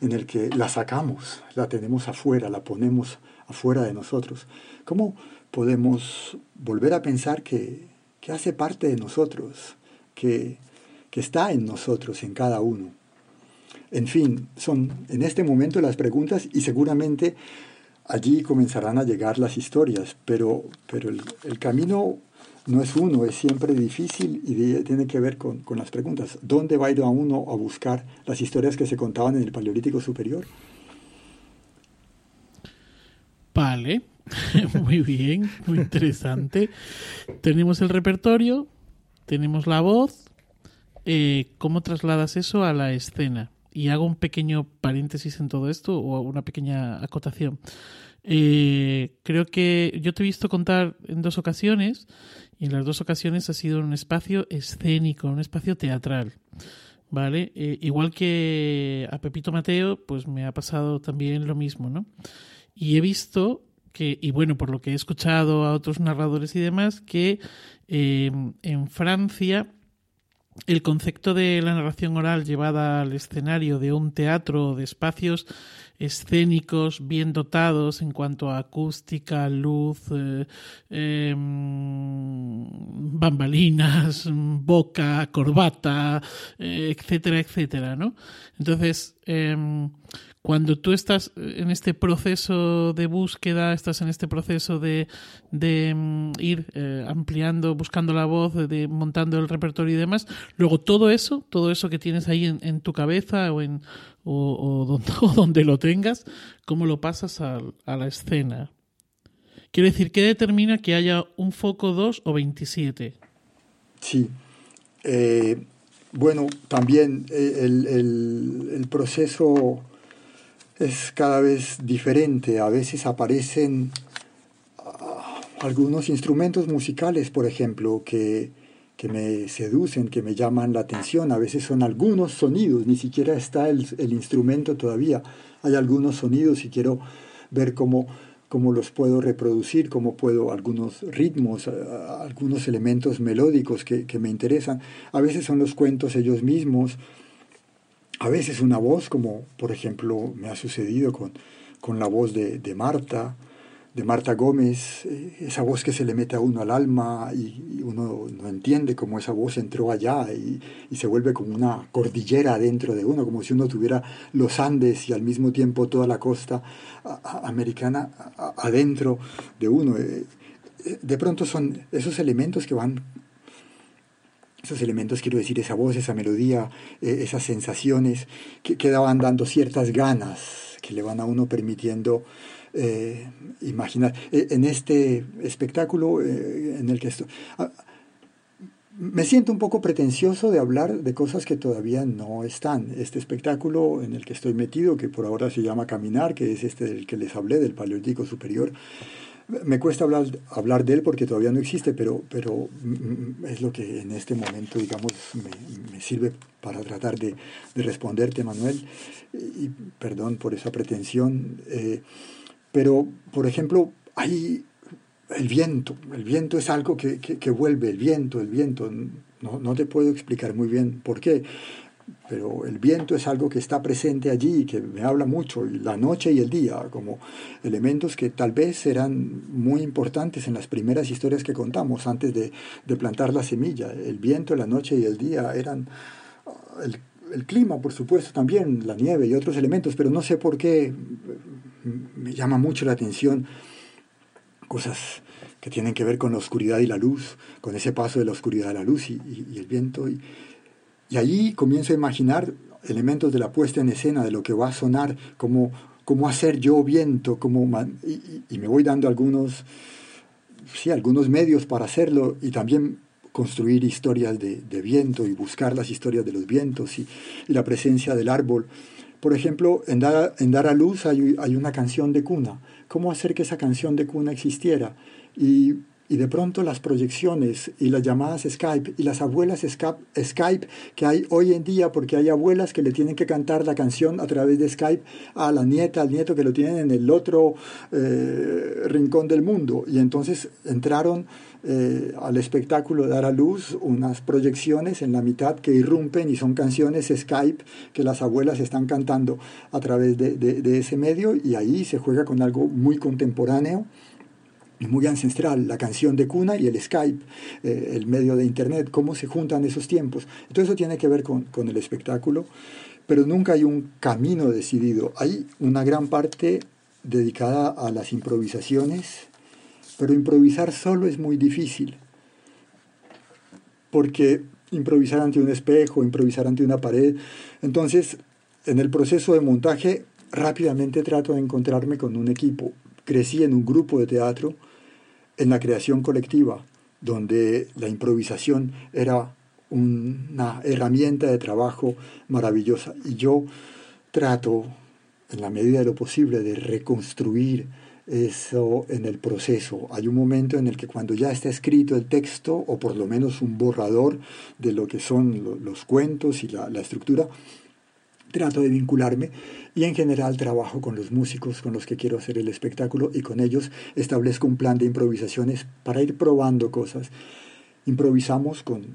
en el que la sacamos, la tenemos afuera, la ponemos afuera de nosotros. ¿Cómo podemos volver a pensar que, que hace parte de nosotros, que está en nosotros, en cada uno. En fin, son en este momento las preguntas y seguramente allí comenzarán a llegar las historias, pero, pero el, camino no es uno, es siempre difícil y tiene que ver con, con, las preguntas. ¿Dónde va a ir a uno a buscar las historias que se contaban en el Paleolítico Superior? Vale, muy bien, muy interesante. tenemos el repertorio, tenemos la voz, eh, ¿cómo trasladas eso a la escena? Y hago un pequeño paréntesis en todo esto o una pequeña acotación. Eh, creo que yo te he visto contar en dos ocasiones y en las dos ocasiones ha sido un espacio escénico, un espacio teatral. ¿Vale? Eh, igual que a Pepito Mateo, pues me ha pasado también lo mismo, ¿no? Y he visto que, y bueno, por lo que he escuchado a otros narradores y demás, que en Francia el concepto de la narración oral llevada al escenario de un teatro de espacios escénicos bien dotados en cuanto a acústica, luz, eh, em, bambalinas, boca, corbata, eh, etcétera, etcétera, ¿no? Entonces, em, cuando tú estás en este proceso de búsqueda, estás en este proceso de, mm, ir eh, ampliando, buscando la voz, de, montando el repertorio y demás, luego todo eso, todo eso que tienes ahí en, tu cabeza o, en, o, donde, lo tengas, ¿cómo lo pasas a, la escena? Quiero decir, ¿qué determina que haya un foco 2 o 27? Sí. Eh, bueno, también eh, el proceso es cada vez diferente. A veces aparecen ah, algunos instrumentos musicales, por ejemplo, que, que, me seducen, que me llaman la atención. A veces son algunos sonidos, ni siquiera está el, el instrumento todavía. Hay algunos sonidos y quiero ver cómo, cómo los puedo reproducir, cómo puedo algunos ritmos, algunos elementos melódicos que, que me interesan. A veces son los cuentos ellos mismos a veces una voz, como por ejemplo me ha sucedido con, con la voz de, de Marta, de Marta Gómez, eh, esa voz que se le mete a uno al alma y, uno no entiende cómo esa voz entró allá y, se vuelve como una cordillera dentro de uno, como si uno tuviera los Andes y al mismo tiempo toda la costa americana adentro de uno. Eh, eh, de pronto son esos elementos que van esos elementos, quiero decir, esa voz, esa melodía, esas sensaciones que, que daban dando ciertas ganas, que le van a uno permitiendo eh, imaginar. Eh, en este espectáculo eh, en el que estoy... Ah, me siento un poco pretencioso de hablar de cosas que todavía no están. Este espectáculo en el que estoy metido, que por ahora se llama Caminar, que es este del que les hablé, del Paleolítico Superior, me cuesta hablar, hablar de él porque todavía no existe, pero, pero es lo que en este momento, digamos, me, sirve para tratar de, de, responderte, Manuel. Y perdón por esa pretensión. Pero, por ejemplo, hay el viento. El viento es algo que, que, vuelve, el viento, el viento. No, no, te puedo explicar muy bien por qué, pero el viento es algo que está presente allí, que me habla mucho, la noche y el día, como elementos que tal vez serán muy importantes en las primeras historias que contamos antes de, de plantar la semilla. El viento, la noche y el día eran el, el clima, por supuesto, también, la nieve y otros elementos, pero no sé por qué me llama mucho la atención cosas que tienen que ver con la oscuridad y la luz, con ese paso de la oscuridad a la luz y, el viento. Y, y, allí comienzo a imaginar elementos de la puesta en escena, de lo que va a sonar, como cómo hacer yo viento, y, me voy dando algunos, sí, algunos medios para hacerlo y también construir historias de, viento y buscar las historias de los vientos y, la presencia del árbol por ejemplo, en Dar, en Dar a Luz hay, una canción de cuna. ¿Cómo hacer que esa canción de cuna existiera? Y de pronto las proyecciones y las llamadas Skype y las abuelas Skype que hay hoy en día, porque hay abuelas que le tienen que cantar la canción a través de Skype a la nieta, al nieto que lo tienen en el otro eh, rincón del mundo. Y entonces entraron eh, al espectáculo Dar a Luz unas proyecciones en la mitad que irrumpen y son canciones Skype que las abuelas están cantando a través de, ese medio y ahí se juega con algo muy contemporáneo y muy ancestral, la canción de cuna y el Skype, eh, el medio de Internet, cómo se juntan esos tiempos. Todo eso tiene que ver con, con el espectáculo, pero nunca hay un camino decidido. Hay una gran parte dedicada a las improvisaciones, pero improvisar solo es muy difícil, porque improvisar ante un espejo, improvisar ante una pared. Entonces, en el proceso de montaje, rápidamente trato de encontrarme con un equipo. Crecí en un grupo de teatro, en la creación colectiva, donde la improvisación era una herramienta de trabajo maravillosa. Y yo trato, en la medida de lo posible, de reconstruir eso en el proceso. Hay un momento en el que cuando ya está escrito el texto, o por lo menos un borrador de lo que son los cuentos y la, estructura, trato de vincularme y en general trabajo con los músicos con los que quiero hacer el espectáculo y con ellos establezco un plan de improvisaciones para ir probando cosas. Improvisamos con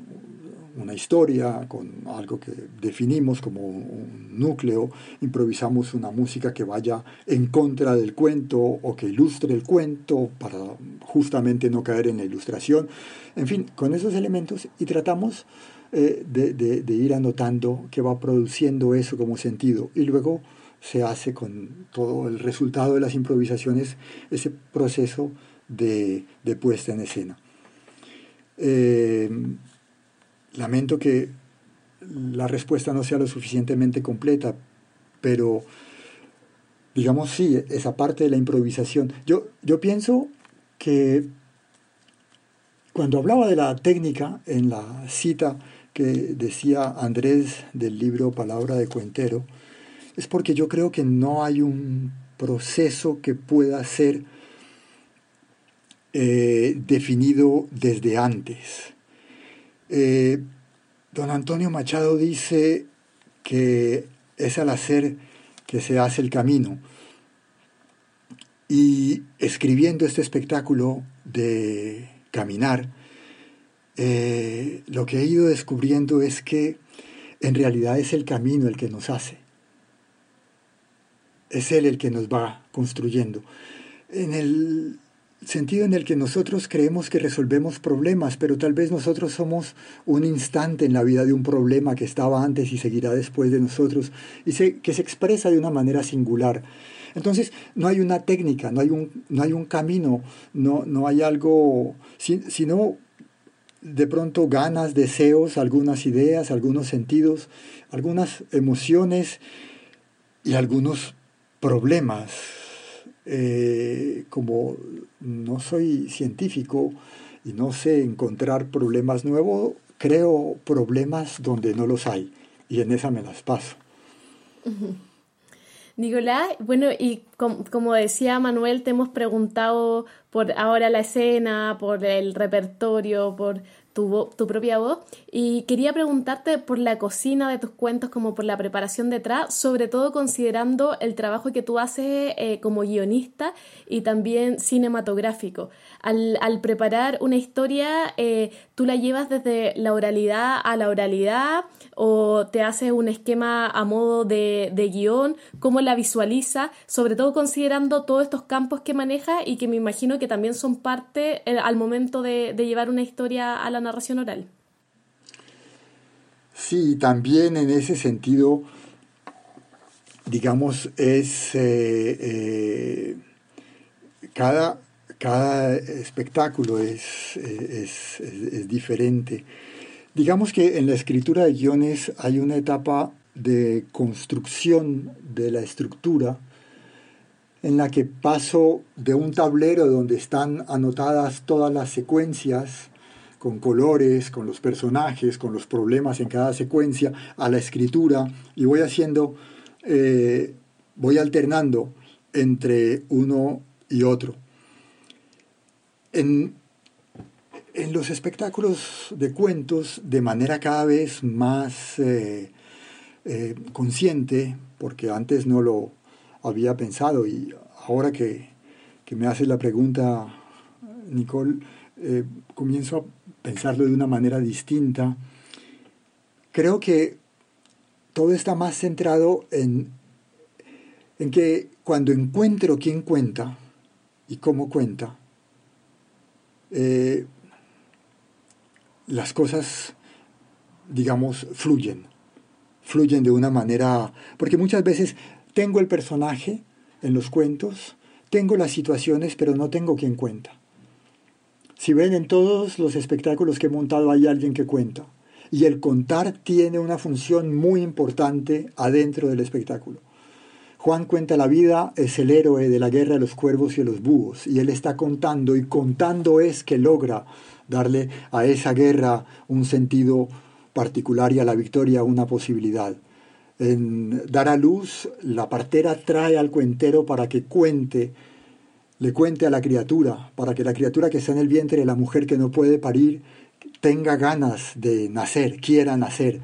una historia, con algo que definimos como un núcleo, improvisamos una música que vaya en contra del cuento o que ilustre el cuento para justamente no caer en la ilustración. En fin, con esos elementos y tratamos eh, de, de, ir anotando que va produciendo eso como sentido y luego se hace con todo el resultado de las improvisaciones ese proceso de, de puesta en escena. Eh, Lamento que la respuesta no sea lo suficientemente completa, pero digamos sí, esa parte de la improvisación. Yo, yo pienso que cuando hablaba de la técnica en la cita que decía Andrés del libro Palabra de Cuentero, es porque yo creo que no hay un proceso que pueda ser eh, definido desde antes. Eh, don Antonio Machado dice que es al hacer que se hace el camino. Y escribiendo este espectáculo de caminar, eh, lo que he ido descubriendo es que en realidad es el camino el que nos hace. Es Él el que nos va construyendo. en el sentido en el que nosotros creemos que resolvemos problemas, pero tal vez nosotros somos un instante en la vida de un problema que estaba antes y seguirá después de nosotros y que se expresa de una manera singular. Entonces, no hay una técnica, no hay un, no hay un camino, no, no hay algo, sino de pronto ganas, deseos, algunas ideas, algunos sentidos, algunas emociones y algunos problemas eh, como no soy científico y no sé encontrar problemas nuevos, creo problemas donde no los hay y en esa me las paso. Nicolás, bueno, y como decía Manuel, te hemos preguntado por ahora la escena, por el repertorio, por tu, tu propia voz. Y quería preguntarte por la cocina de tus cuentos, como por la preparación detrás, sobre todo considerando el trabajo que tú haces eh, como guionista y también cinematográfico. Al, al preparar una historia, eh, ¿tú la llevas desde la oralidad a la oralidad o te haces un esquema a modo de, de guion? ¿Cómo la visualiza? Sobre todo considerando todos estos campos que maneja y que me imagino que también son parte eh, al momento de, llevar una historia a la narración oral. Sí, también en ese sentido, digamos, es eh, eh, cada, cada espectáculo es, es, es, diferente. Digamos que en la escritura de guiones hay una etapa de construcción de la estructura en la que paso de un tablero donde están anotadas todas las secuencias con colores, con los personajes, con los problemas en cada secuencia, a la escritura, y voy haciendo, eh, voy alternando entre uno y otro. Los espectáculos de cuentos, de manera cada vez más eh, eh, consciente, porque antes no lo había pensado, y ahora que, que me hace la pregunta, Nicole, comienzo a pensarlo de una manera distinta. Creo que todo está más centrado en, en que cuando encuentro quién cuenta y cómo cuenta, eh, las cosas, digamos, fluyen, fluyen de una manera, porque muchas veces tengo el personaje en los cuentos, tengo las situaciones, pero no tengo quien cuenta. Si ven en todos los espectáculos que he montado hay alguien que cuenta. Y el contar tiene una función muy importante adentro del espectáculo. Juan cuenta la vida, es el héroe de la guerra de los cuervos y de los búhos, y él está contando, y contando es que logra darle a esa guerra un sentido particular y a la victoria una posibilidad. En dar a luz, la partera trae al cuentero para que cuente le cuente a la criatura, para que la criatura que está en el vientre de la mujer que no puede parir tenga ganas de nacer, quiera nacer.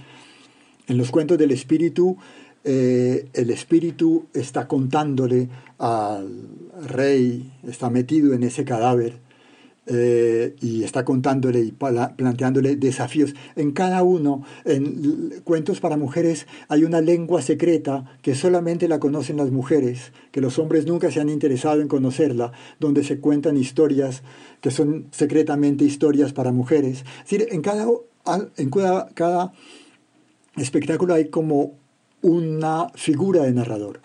En los cuentos del espíritu, eh, el espíritu está contándole al rey, está metido en ese cadáver, eh, y está contándole y planteándole desafíos. En cada uno, en cuentos para mujeres, hay una lengua secreta que solamente la conocen las mujeres, que los hombres nunca se han interesado en conocerla, donde se cuentan historias que son secretamente historias para mujeres. Es decir, en cada, en cada, cada espectáculo hay como una figura de narrador.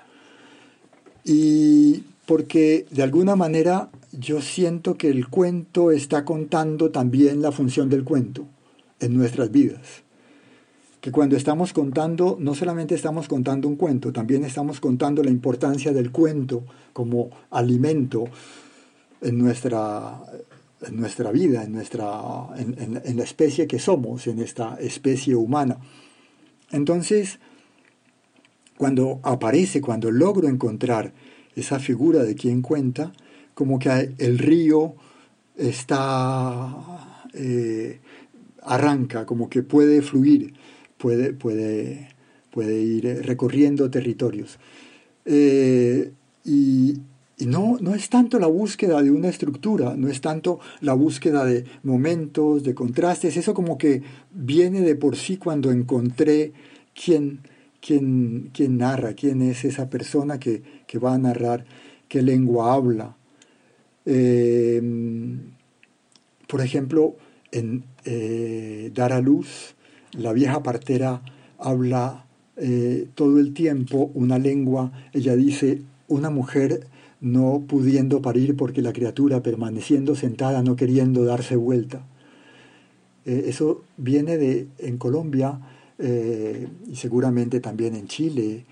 Y porque de alguna manera yo siento que el cuento está contando también la función del cuento en nuestras vidas. Que cuando estamos contando, no solamente estamos contando un cuento, también estamos contando la importancia del cuento como alimento en nuestra, en nuestra vida, en, nuestra, en, en la especie que somos, en esta especie humana. Entonces, cuando aparece, cuando logro encontrar esa figura de quien cuenta, como que el río está, eh, arranca, como que puede fluir, puede, puede, puede ir recorriendo territorios. Eh, y, no, no es tanto la búsqueda de una estructura, no es tanto la búsqueda de momentos, de contrastes, eso como que viene de por sí cuando encontré quién, quién narra, quién es esa persona que, que va a narrar, qué lengua habla, Em, por ejemplo, en eh, Dar a Luz, la vieja partera habla eh, todo el tiempo una lengua, ella dice, una mujer no pudiendo parir porque la criatura permaneciendo sentada, no queriendo darse vuelta. Eh, eso viene de, en Colombia y seguramente también en Chile,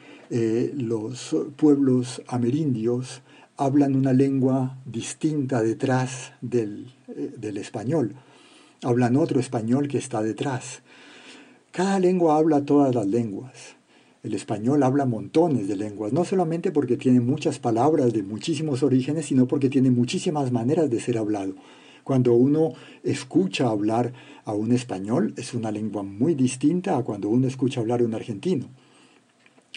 los pueblos amerindios hablan una lengua distinta detrás del, del español hablan otro español que está detrás. Cada lengua habla todas las lenguas. El español habla montones de lenguas, no solamente porque tiene muchas palabras de muchísimos orígenes, sino porque tiene muchísimas maneras de ser hablado. Cuando uno escucha hablar a un español, es una lengua muy distinta a cuando uno escucha hablar a un argentino.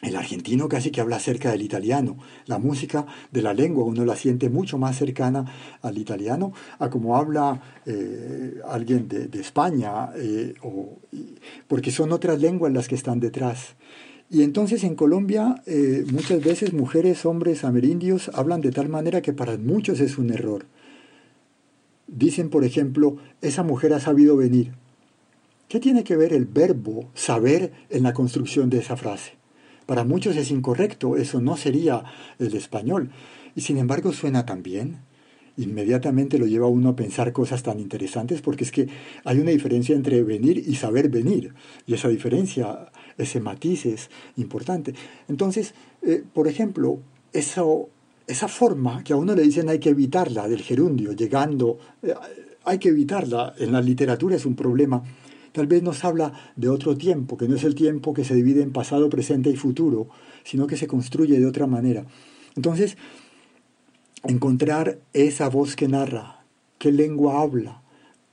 El argentino casi que habla cerca del italiano. La música de la lengua uno la siente mucho más cercana al italiano a como habla eh, alguien de, España, eh, porque son otras lenguas las que están detrás. Y entonces en Colombia eh, muchas veces mujeres, hombres amerindios hablan de tal manera que para muchos es un error. Dicen, por ejemplo, esa mujer ha sabido venir. ¿Qué tiene que ver el verbo saber en la construcción de esa frase? Para muchos es incorrecto, eso no sería el español. Y sin embargo suena tan bien. Inmediatamente lo lleva uno a pensar cosas tan interesantes porque es que hay una diferencia entre venir y saber venir. Y esa diferencia, ese matiz es importante. Entonces, eh, por ejemplo, eso, esa forma que a uno le dicen hay que evitarla del gerundio, llegando, eh, hay que evitarla, en la literatura es un problema Tal vez nos habla de otro tiempo, que no es el tiempo que se divide en pasado, presente y futuro, sino que se construye de otra manera. Entonces, encontrar esa voz que narra, qué lengua habla,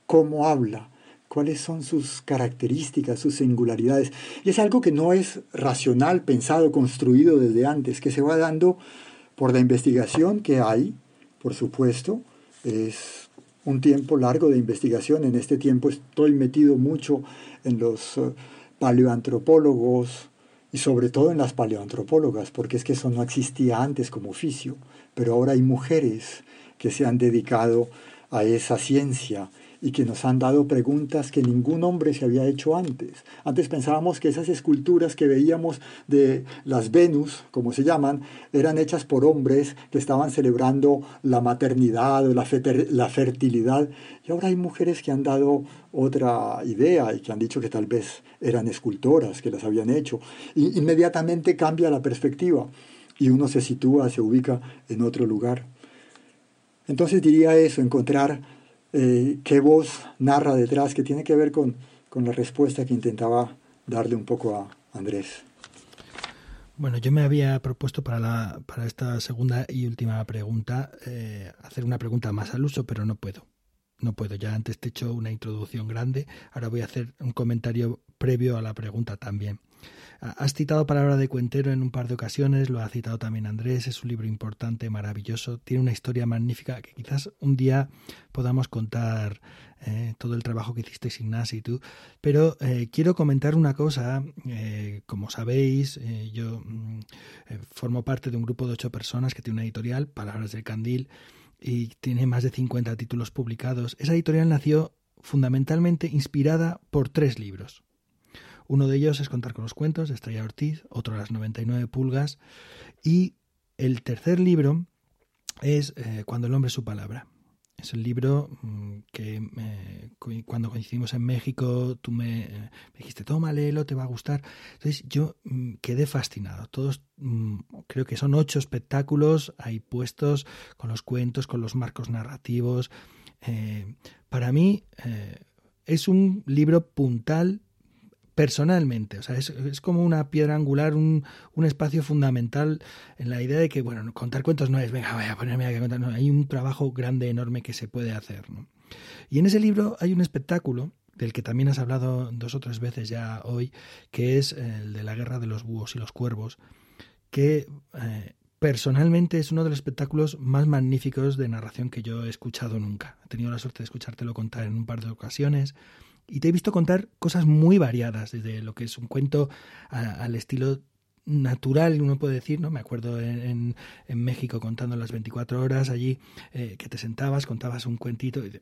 cómo habla, cuáles son sus características, sus singularidades. Y es algo que no es racional, pensado, construido desde antes, que se va dando por la investigación que hay, por supuesto, es un tiempo largo de investigación. En este tiempo estoy metido mucho en los eh, paleoantropólogos y sobre todo en las paleoantropólogas, porque es que eso no existía antes como oficio, pero ahora hay mujeres que se han dedicado a esa ciencia y que nos han dado preguntas que ningún hombre se había hecho antes. Antes pensábamos que esas esculturas que veíamos de las Venus, como se llaman, eran hechas por hombres que estaban celebrando la maternidad o la, la fertilidad. Y ahora hay mujeres que han dado otra idea y que han dicho que tal vez eran escultoras, que las habían hecho. Inmediatamente cambia la perspectiva y uno se sitúa, se ubica en otro lugar. Entonces diría eso, encontrar eh, qué voz narra detrás, que tiene que ver con, la respuesta que intentaba darle un poco a Andrés. Bueno, yo me había propuesto para, la, para esta segunda y última pregunta eh, hacer una pregunta más al uso, pero no puedo. No puedo. Ya antes te he hecho una introducción grande. Ahora voy a hacer un comentario previo a la pregunta también. Has citado Palabra de Cuentero en un par de ocasiones, lo ha citado también Andrés, es un libro importante, maravilloso, tiene una historia magnífica que quizás un día podamos contar eh, todo el trabajo que hicisteis Ignacio y tú, pero eh, quiero comentar una cosa, eh, como sabéis, yo mm, formo parte de un grupo de ocho personas que tiene una editorial, Palabras del Candil, y tiene más de 50 títulos publicados. Esa editorial nació fundamentalmente inspirada por tres libros. Uno de ellos es Contar con los cuentos de Estrella Ortiz, otro Las 99 pulgas y el tercer libro es eh, Cuando el hombre es su palabra. Es el libro mm, que eh, cuando coincidimos en México tú me, eh, me, dijiste, toma, léelo, te va a gustar. Entonces yo mm, quedé fascinado. Todos, mm, creo que son ocho espectáculos ahí puestos con los cuentos, con los marcos narrativos. para mí es un libro puntal personalmente. O sea, es, es, como una piedra angular, un, un, espacio fundamental en la idea de que, bueno, contar cuentos no es, venga, voy a ponerme a contar. No, hay un trabajo grande, enorme que se puede hacer. ¿no? Y en ese libro hay un espectáculo del que también has hablado dos o tres veces ya hoy, que es el de la guerra de los búhos y los cuervos, que eh, personalmente es uno de los espectáculos más magníficos de narración que yo he escuchado nunca. He tenido la suerte de escuchártelo contar en un par de ocasiones y te he visto contar cosas muy variadas, desde lo que es un cuento al estilo natural, uno puede decir, ¿no? Me acuerdo en, en, México contando las 24 horas allí, eh, que te sentabas, contabas un cuentito, y,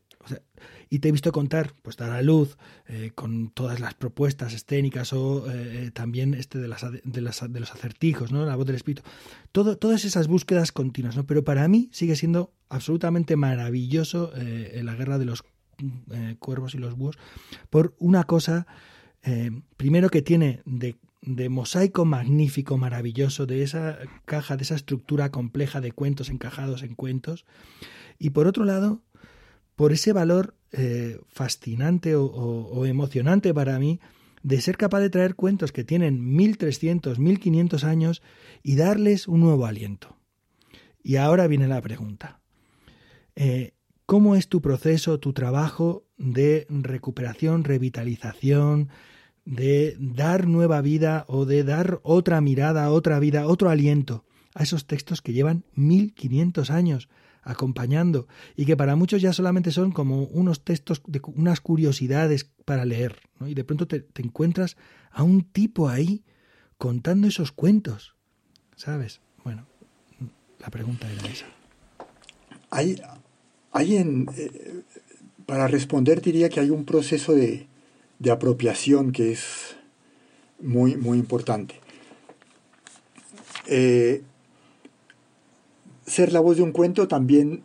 y, te he visto contar, pues dar a luz, eh, con todas las propuestas escénicas o eh, también este de, las, de, las, de, los acertijos, ¿no? La voz del espíritu. Todo, todas esas búsquedas continuas, ¿no? Pero para mí sigue siendo absolutamente maravilloso la guerra de los cuervos y los búhos por una cosa, primero que tiene de mosaico magnífico, maravilloso, de esa caja, de esa estructura compleja de cuentos encajados en cuentos. Y por otro lado, por ese valor eh, fascinante o, emocionante para mí de ser capaz de traer cuentos que tienen 1300, 1500 años y darles un nuevo aliento. Y ahora viene la pregunta. Eh, ¿Cómo es tu proceso, tu trabajo de recuperación, revitalización, de dar nueva vida o de dar otra mirada, otra vida, otro aliento a esos textos que llevan 1500 años acompañando y que para muchos ya solamente son como unos textos de unas curiosidades para leer. Y de pronto te, encuentras a un tipo ahí contando esos cuentos. ¿Sabes? Bueno, la pregunta era esa. Hay, hay eh, para responder diría que hay un proceso de, de apropiación que es muy, muy importante. Eh, ser la voz de un cuento también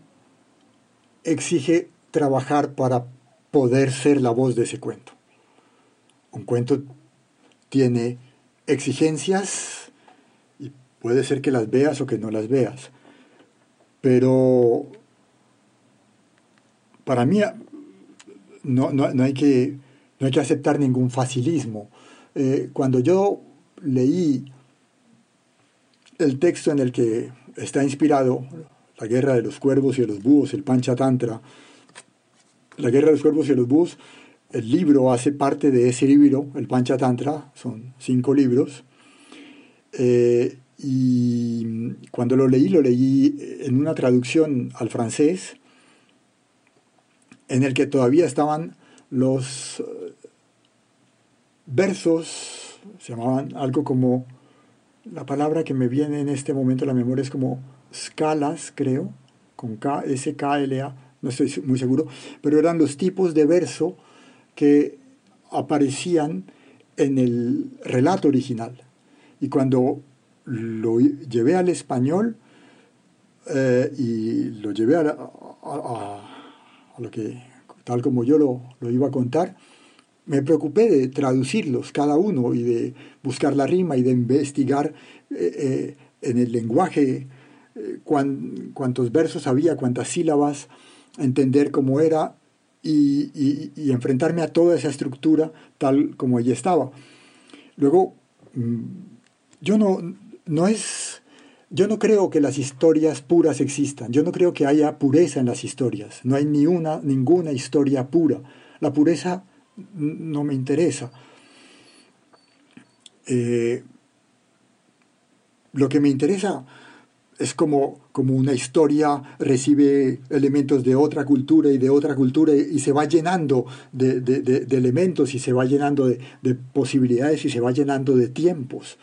exige trabajar para poder ser la voz de ese cuento. Un cuento tiene exigencias y puede ser que las veas o que no las veas, pero para mí no, no hay que no hay que aceptar ningún facilismo. Eh, cuando yo leí el texto en el que está inspirado la guerra de los cuervos y de los búhos, el Panchatantra, la guerra de los cuervos y de los búhos, el libro hace parte de ese libro, el Panchatantra, son cinco libros, eh, y cuando lo leí, lo leí en una traducción al francés, en el que todavía estaban los eh, versos, se llamaban algo como, la palabra que me viene en este momento a la memoria es como escalas, creo, con K, S, K, L, A, no estoy muy seguro, pero eran los tipos de verso que aparecían en el relato original. Y cuando lo llevé al español eh, y lo llevé a, a lo que tal como yo lo, iba a contar, me preocupé de traducirlos cada uno y de buscar la rima y de investigar eh, eh, en el lenguaje eh, cuántos versos había, cuántas sílabas, entender cómo era y, enfrentarme a toda esa estructura tal como ella estaba. Luego, mm, yo no, no es yo no creo que las historias puras existan, yo no creo que haya pureza en las historias, no hay ni una, ninguna historia pura. La pureza no me interesa. Eh, lo que me interesa es como, como una historia recibe elementos de otra cultura y de otra cultura y, se va llenando de, de, elementos y se va llenando de, posibilidades y se va llenando de tiempos.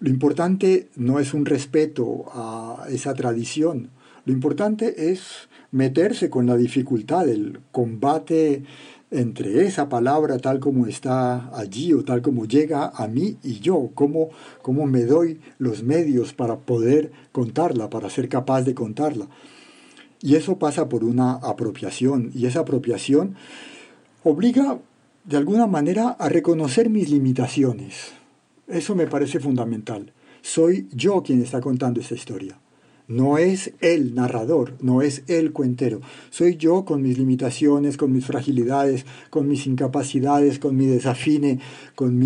Lo importante no es un respeto a esa tradición, lo importante es meterse con la dificultad, el combate entre esa palabra tal como está allí o tal como llega a mí y yo, cómo, cómo me doy los medios para poder contarla, para ser capaz de contarla. Y eso pasa por una apropiación, y esa apropiación obliga de alguna manera a reconocer mis limitaciones, eso me parece fundamental. Soy yo quien está contando esta historia. No es el narrador, no es el cuentero. Soy yo con mis limitaciones, con mis fragilidades, con mis incapacidades, con mi desafine, con,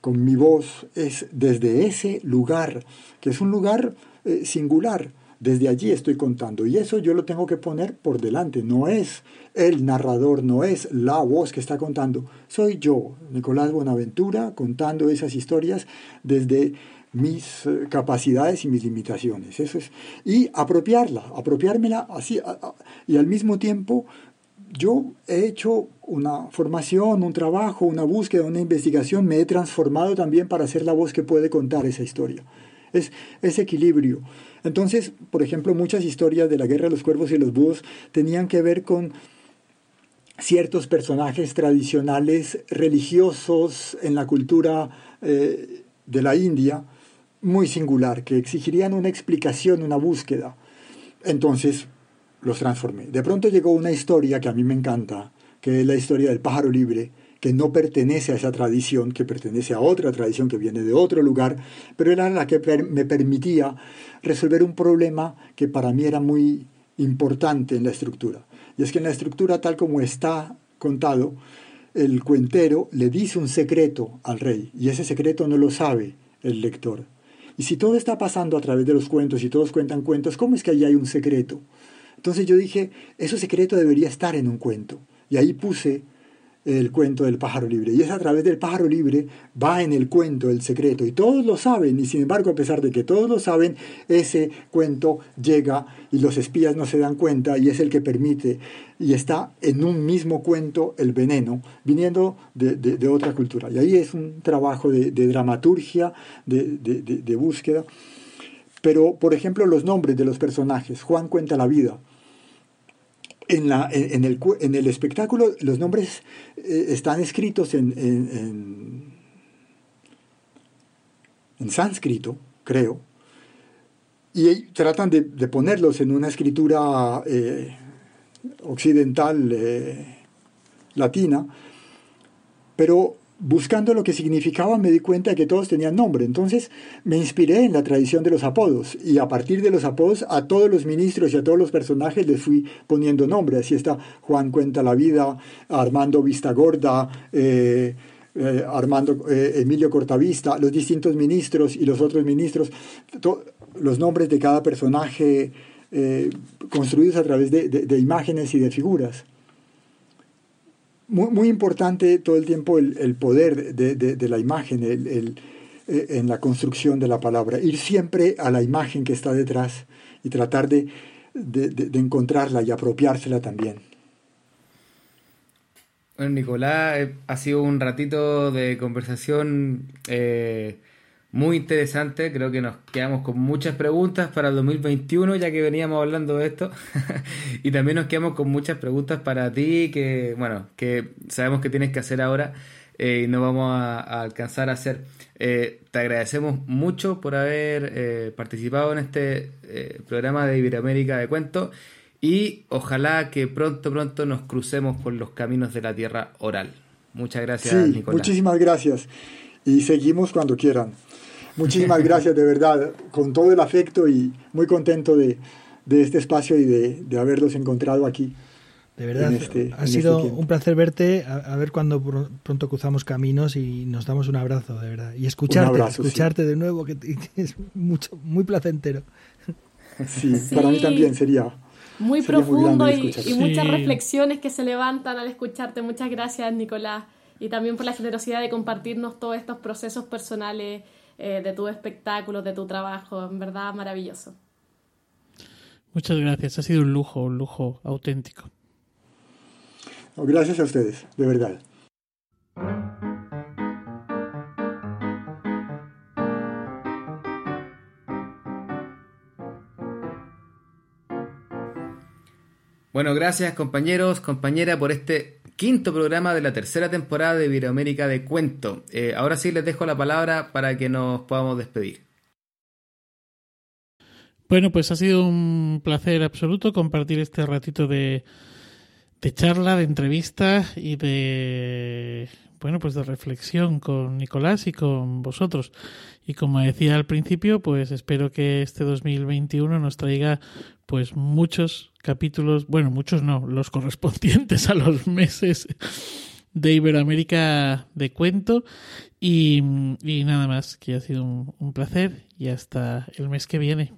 con mi voz. Es desde ese lugar, que es un lugar eh, singular, desde allí estoy contando. Y eso yo lo tengo que poner por delante. No es el narrador, no es la voz que está contando. Soy yo, Nicolás Bonaventura, contando esas historias desde mis eh, capacidades y mis limitaciones. Eso es. Y apropiarla, apropiármela así. Y al mismo tiempo yo he hecho una formación, un trabajo, una búsqueda, una investigación, me he transformado también para ser la voz que puede contar esa historia. Es ese equilibrio. Entonces, por ejemplo, muchas historias de la guerra de los cuervos y los búhos tenían que ver con ciertos personajes tradicionales religiosos en la cultura eh, de la India, muy singular, que exigirían una explicación, una búsqueda. Entonces los transformé. De pronto llegó una historia que a mí me encanta, que es la historia del pájaro libre, que no pertenece a esa tradición, que pertenece a otra tradición que viene de otro lugar, pero era la que me permitía resolver un problema que para mí era muy importante en la estructura. Y es que en la estructura tal como está contado, el cuentero le dice un secreto al rey y ese secreto no lo sabe el lector. Y si todo está pasando a través de los cuentos y todos cuentan cuentos, ¿cómo es que allí hay un secreto? Entonces yo dije, ese secreto debería estar en un cuento. Y ahí puse el cuento del pájaro libre. Y es a través del pájaro libre va en el cuento el secreto. Y todos lo saben. Y sin embargo, a pesar de que todos lo saben, ese cuento llega y los espías no se dan cuenta y es el que permite. Y está en un mismo cuento el veneno, viniendo de, otra cultura. Y ahí es un trabajo de, dramaturgia, de búsqueda. Pero, por ejemplo, los nombres de los personajes. Juan cuenta la vida en, la, en, el, en, el, espectáculo los nombres eh, están escritos en, en, en, sánscrito, creo, y tratan de, de ponerlos en una escritura eh, occidental eh, latina, pero buscando lo que significaba me di cuenta de que todos tenían nombre. Entonces me inspiré en la tradición de los apodos y a partir de los apodos a todos los ministros y a todos los personajes les fui poniendo nombre. Así está Juan Cuenta la Vida, Armando Vista Gorda, eh, eh, Armando eh, Emilio Cortavista, los distintos ministros y los otros ministros, los nombres de cada personaje construidos a través de imágenes y de figuras muy, importante todo el tiempo el, poder de, la imagen el, eh, en la construcción de la palabra. Ir siempre a la imagen que está detrás y tratar de, encontrarla y apropiársela también. Bueno, Nicolás, eh, ha sido un ratito de conversación eh, muy interesante. Creo que nos quedamos con muchas preguntas para el 2021, ya que veníamos hablando de esto. y también nos quedamos con muchas preguntas para ti, que, bueno, que sabemos que tienes que hacer ahora eh, y no vamos a, alcanzar a hacer. Eh, te agradecemos mucho por haber eh, participado en este programa de Iberoamérica de Cuentos y ojalá que pronto, pronto nos crucemos por los caminos de la tierra oral. Muchas gracias, Nicolás. Muchísimas gracias y seguimos cuando quieran. Muchísimas gracias, de verdad, con todo el afecto y muy contento de, este espacio y de, haberlos encontrado aquí. De verdad, este, ha sido este un placer verte, a, ver cuando pronto cruzamos caminos y nos damos un abrazo, de verdad. Y escucharte, escucharte de nuevo, que es mucho, muy placentero. Sí, para mí también sería. Muy profundo y, muchas reflexiones que se levantan al escucharte. Muchas gracias, Nicolás. Y también por la generosidad de compartirnos todos estos procesos personales eh, de tu espectáculo, de tu trabajo, en verdad maravilloso. Muchas gracias, ha sido un lujo, un lujo auténtico. Gracias a ustedes, de verdad. Bueno, gracias compañeros, compañera, por este quinto programa de la tercera temporada de Iberoamérica de Cuento. Eh, ahora sí les dejo la palabra para que nos podamos despedir. Bueno, pues ha sido un placer absoluto compartir este ratito de, de charla, de entrevista y de bueno, pues de reflexión con Nicolás y con vosotros. Y como decía al principio, pues espero que este 2021 nos traiga pues muchos capítulos, bueno, muchos no, los correspondientes a los meses de Iberoamérica de cuento y, nada más, que ha sido un, placer y hasta el mes que viene.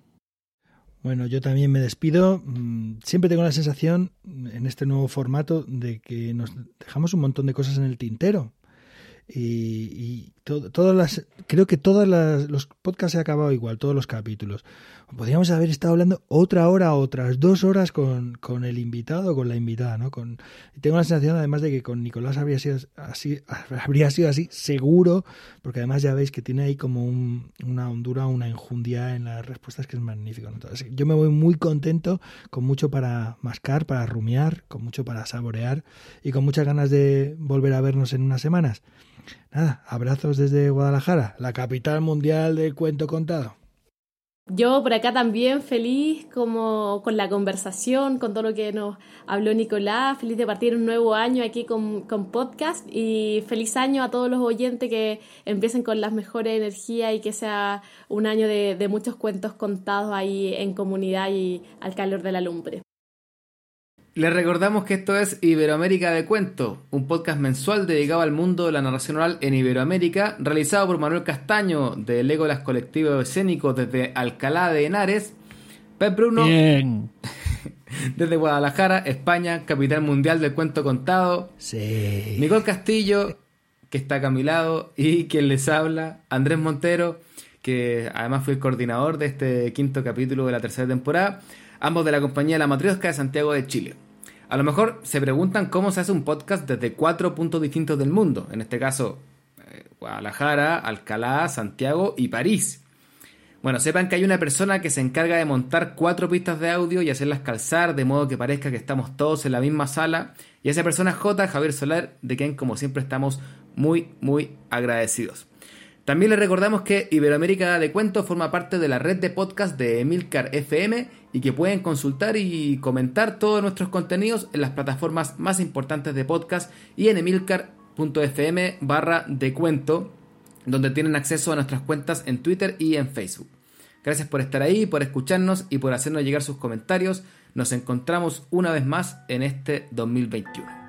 Bueno, yo también me despido. Mm, siempre tengo la sensación en este nuevo formato de que nos dejamos un montón de cosas en el tintero. Y, todas las, creo que todos los podcasts se han acabado igual, todos los capítulos. Podríamos haber estado hablando otra hora, otras dos horas con, con el invitado, con la invitada, ¿no? Con, tengo la sensación, además, de que con Nicolás habría sido así, habría sido así, seguro, porque además ya veis que tiene ahí como una hondura, una enjundia en las respuestas que es magnífico. Yo me voy muy contento, con mucho para mascar, para rumiar, con mucho para saborear y con muchas ganas de volver a vernos en unas semanas. Nada, abrazos desde Guadalajara, la capital mundial del cuento contado. Yo por acá también feliz como con la conversación, con todo lo que nos habló Nicolás, feliz de partir un nuevo año aquí con, podcast y feliz año a todos los oyentes que empiecen con las mejores energías y que sea un año de, de muchos cuentos contados ahí en comunidad y al calor de la lumbre. Les recordamos que esto es Iberoamérica de Cuento, un podcast mensual dedicado al mundo de la narración oral en Iberoamérica, realizado por Manuel Castaño de Legolas Colectivo Escénico desde Alcalá de Henares, Pep Bruno desde Guadalajara, España, capital mundial del cuento contado, sí. Nicole Castillo, que está acá a mi lado, y quien les habla, Andrés Montero, que además fue el coordinador de este quinto capítulo de la tercera temporada ambos de la compañía La Matriosca de Santiago de Chile. A lo mejor se preguntan cómo se hace un podcast desde cuatro puntos distintos del mundo, en este caso eh, Guadalajara, Alcalá, Santiago y París. Bueno, sepan que hay una persona que se encarga de montar cuatro pistas de audio y hacerlas calzar de modo que parezca que estamos todos en la misma sala. Y esa persona es J. Javier Solar, de quien como siempre estamos muy, muy agradecidos. También les recordamos que Iberoamérica de Cuento forma parte de la red de podcast de Emilcar FM y que pueden consultar y comentar todos nuestros contenidos en las plataformas más importantes de podcast y en emilcar.fm barra de cuento, donde tienen acceso a nuestras cuentas en Twitter y en Facebook. Gracias por estar ahí, por escucharnos y por hacernos llegar sus comentarios. Nos encontramos una vez más en este 2021.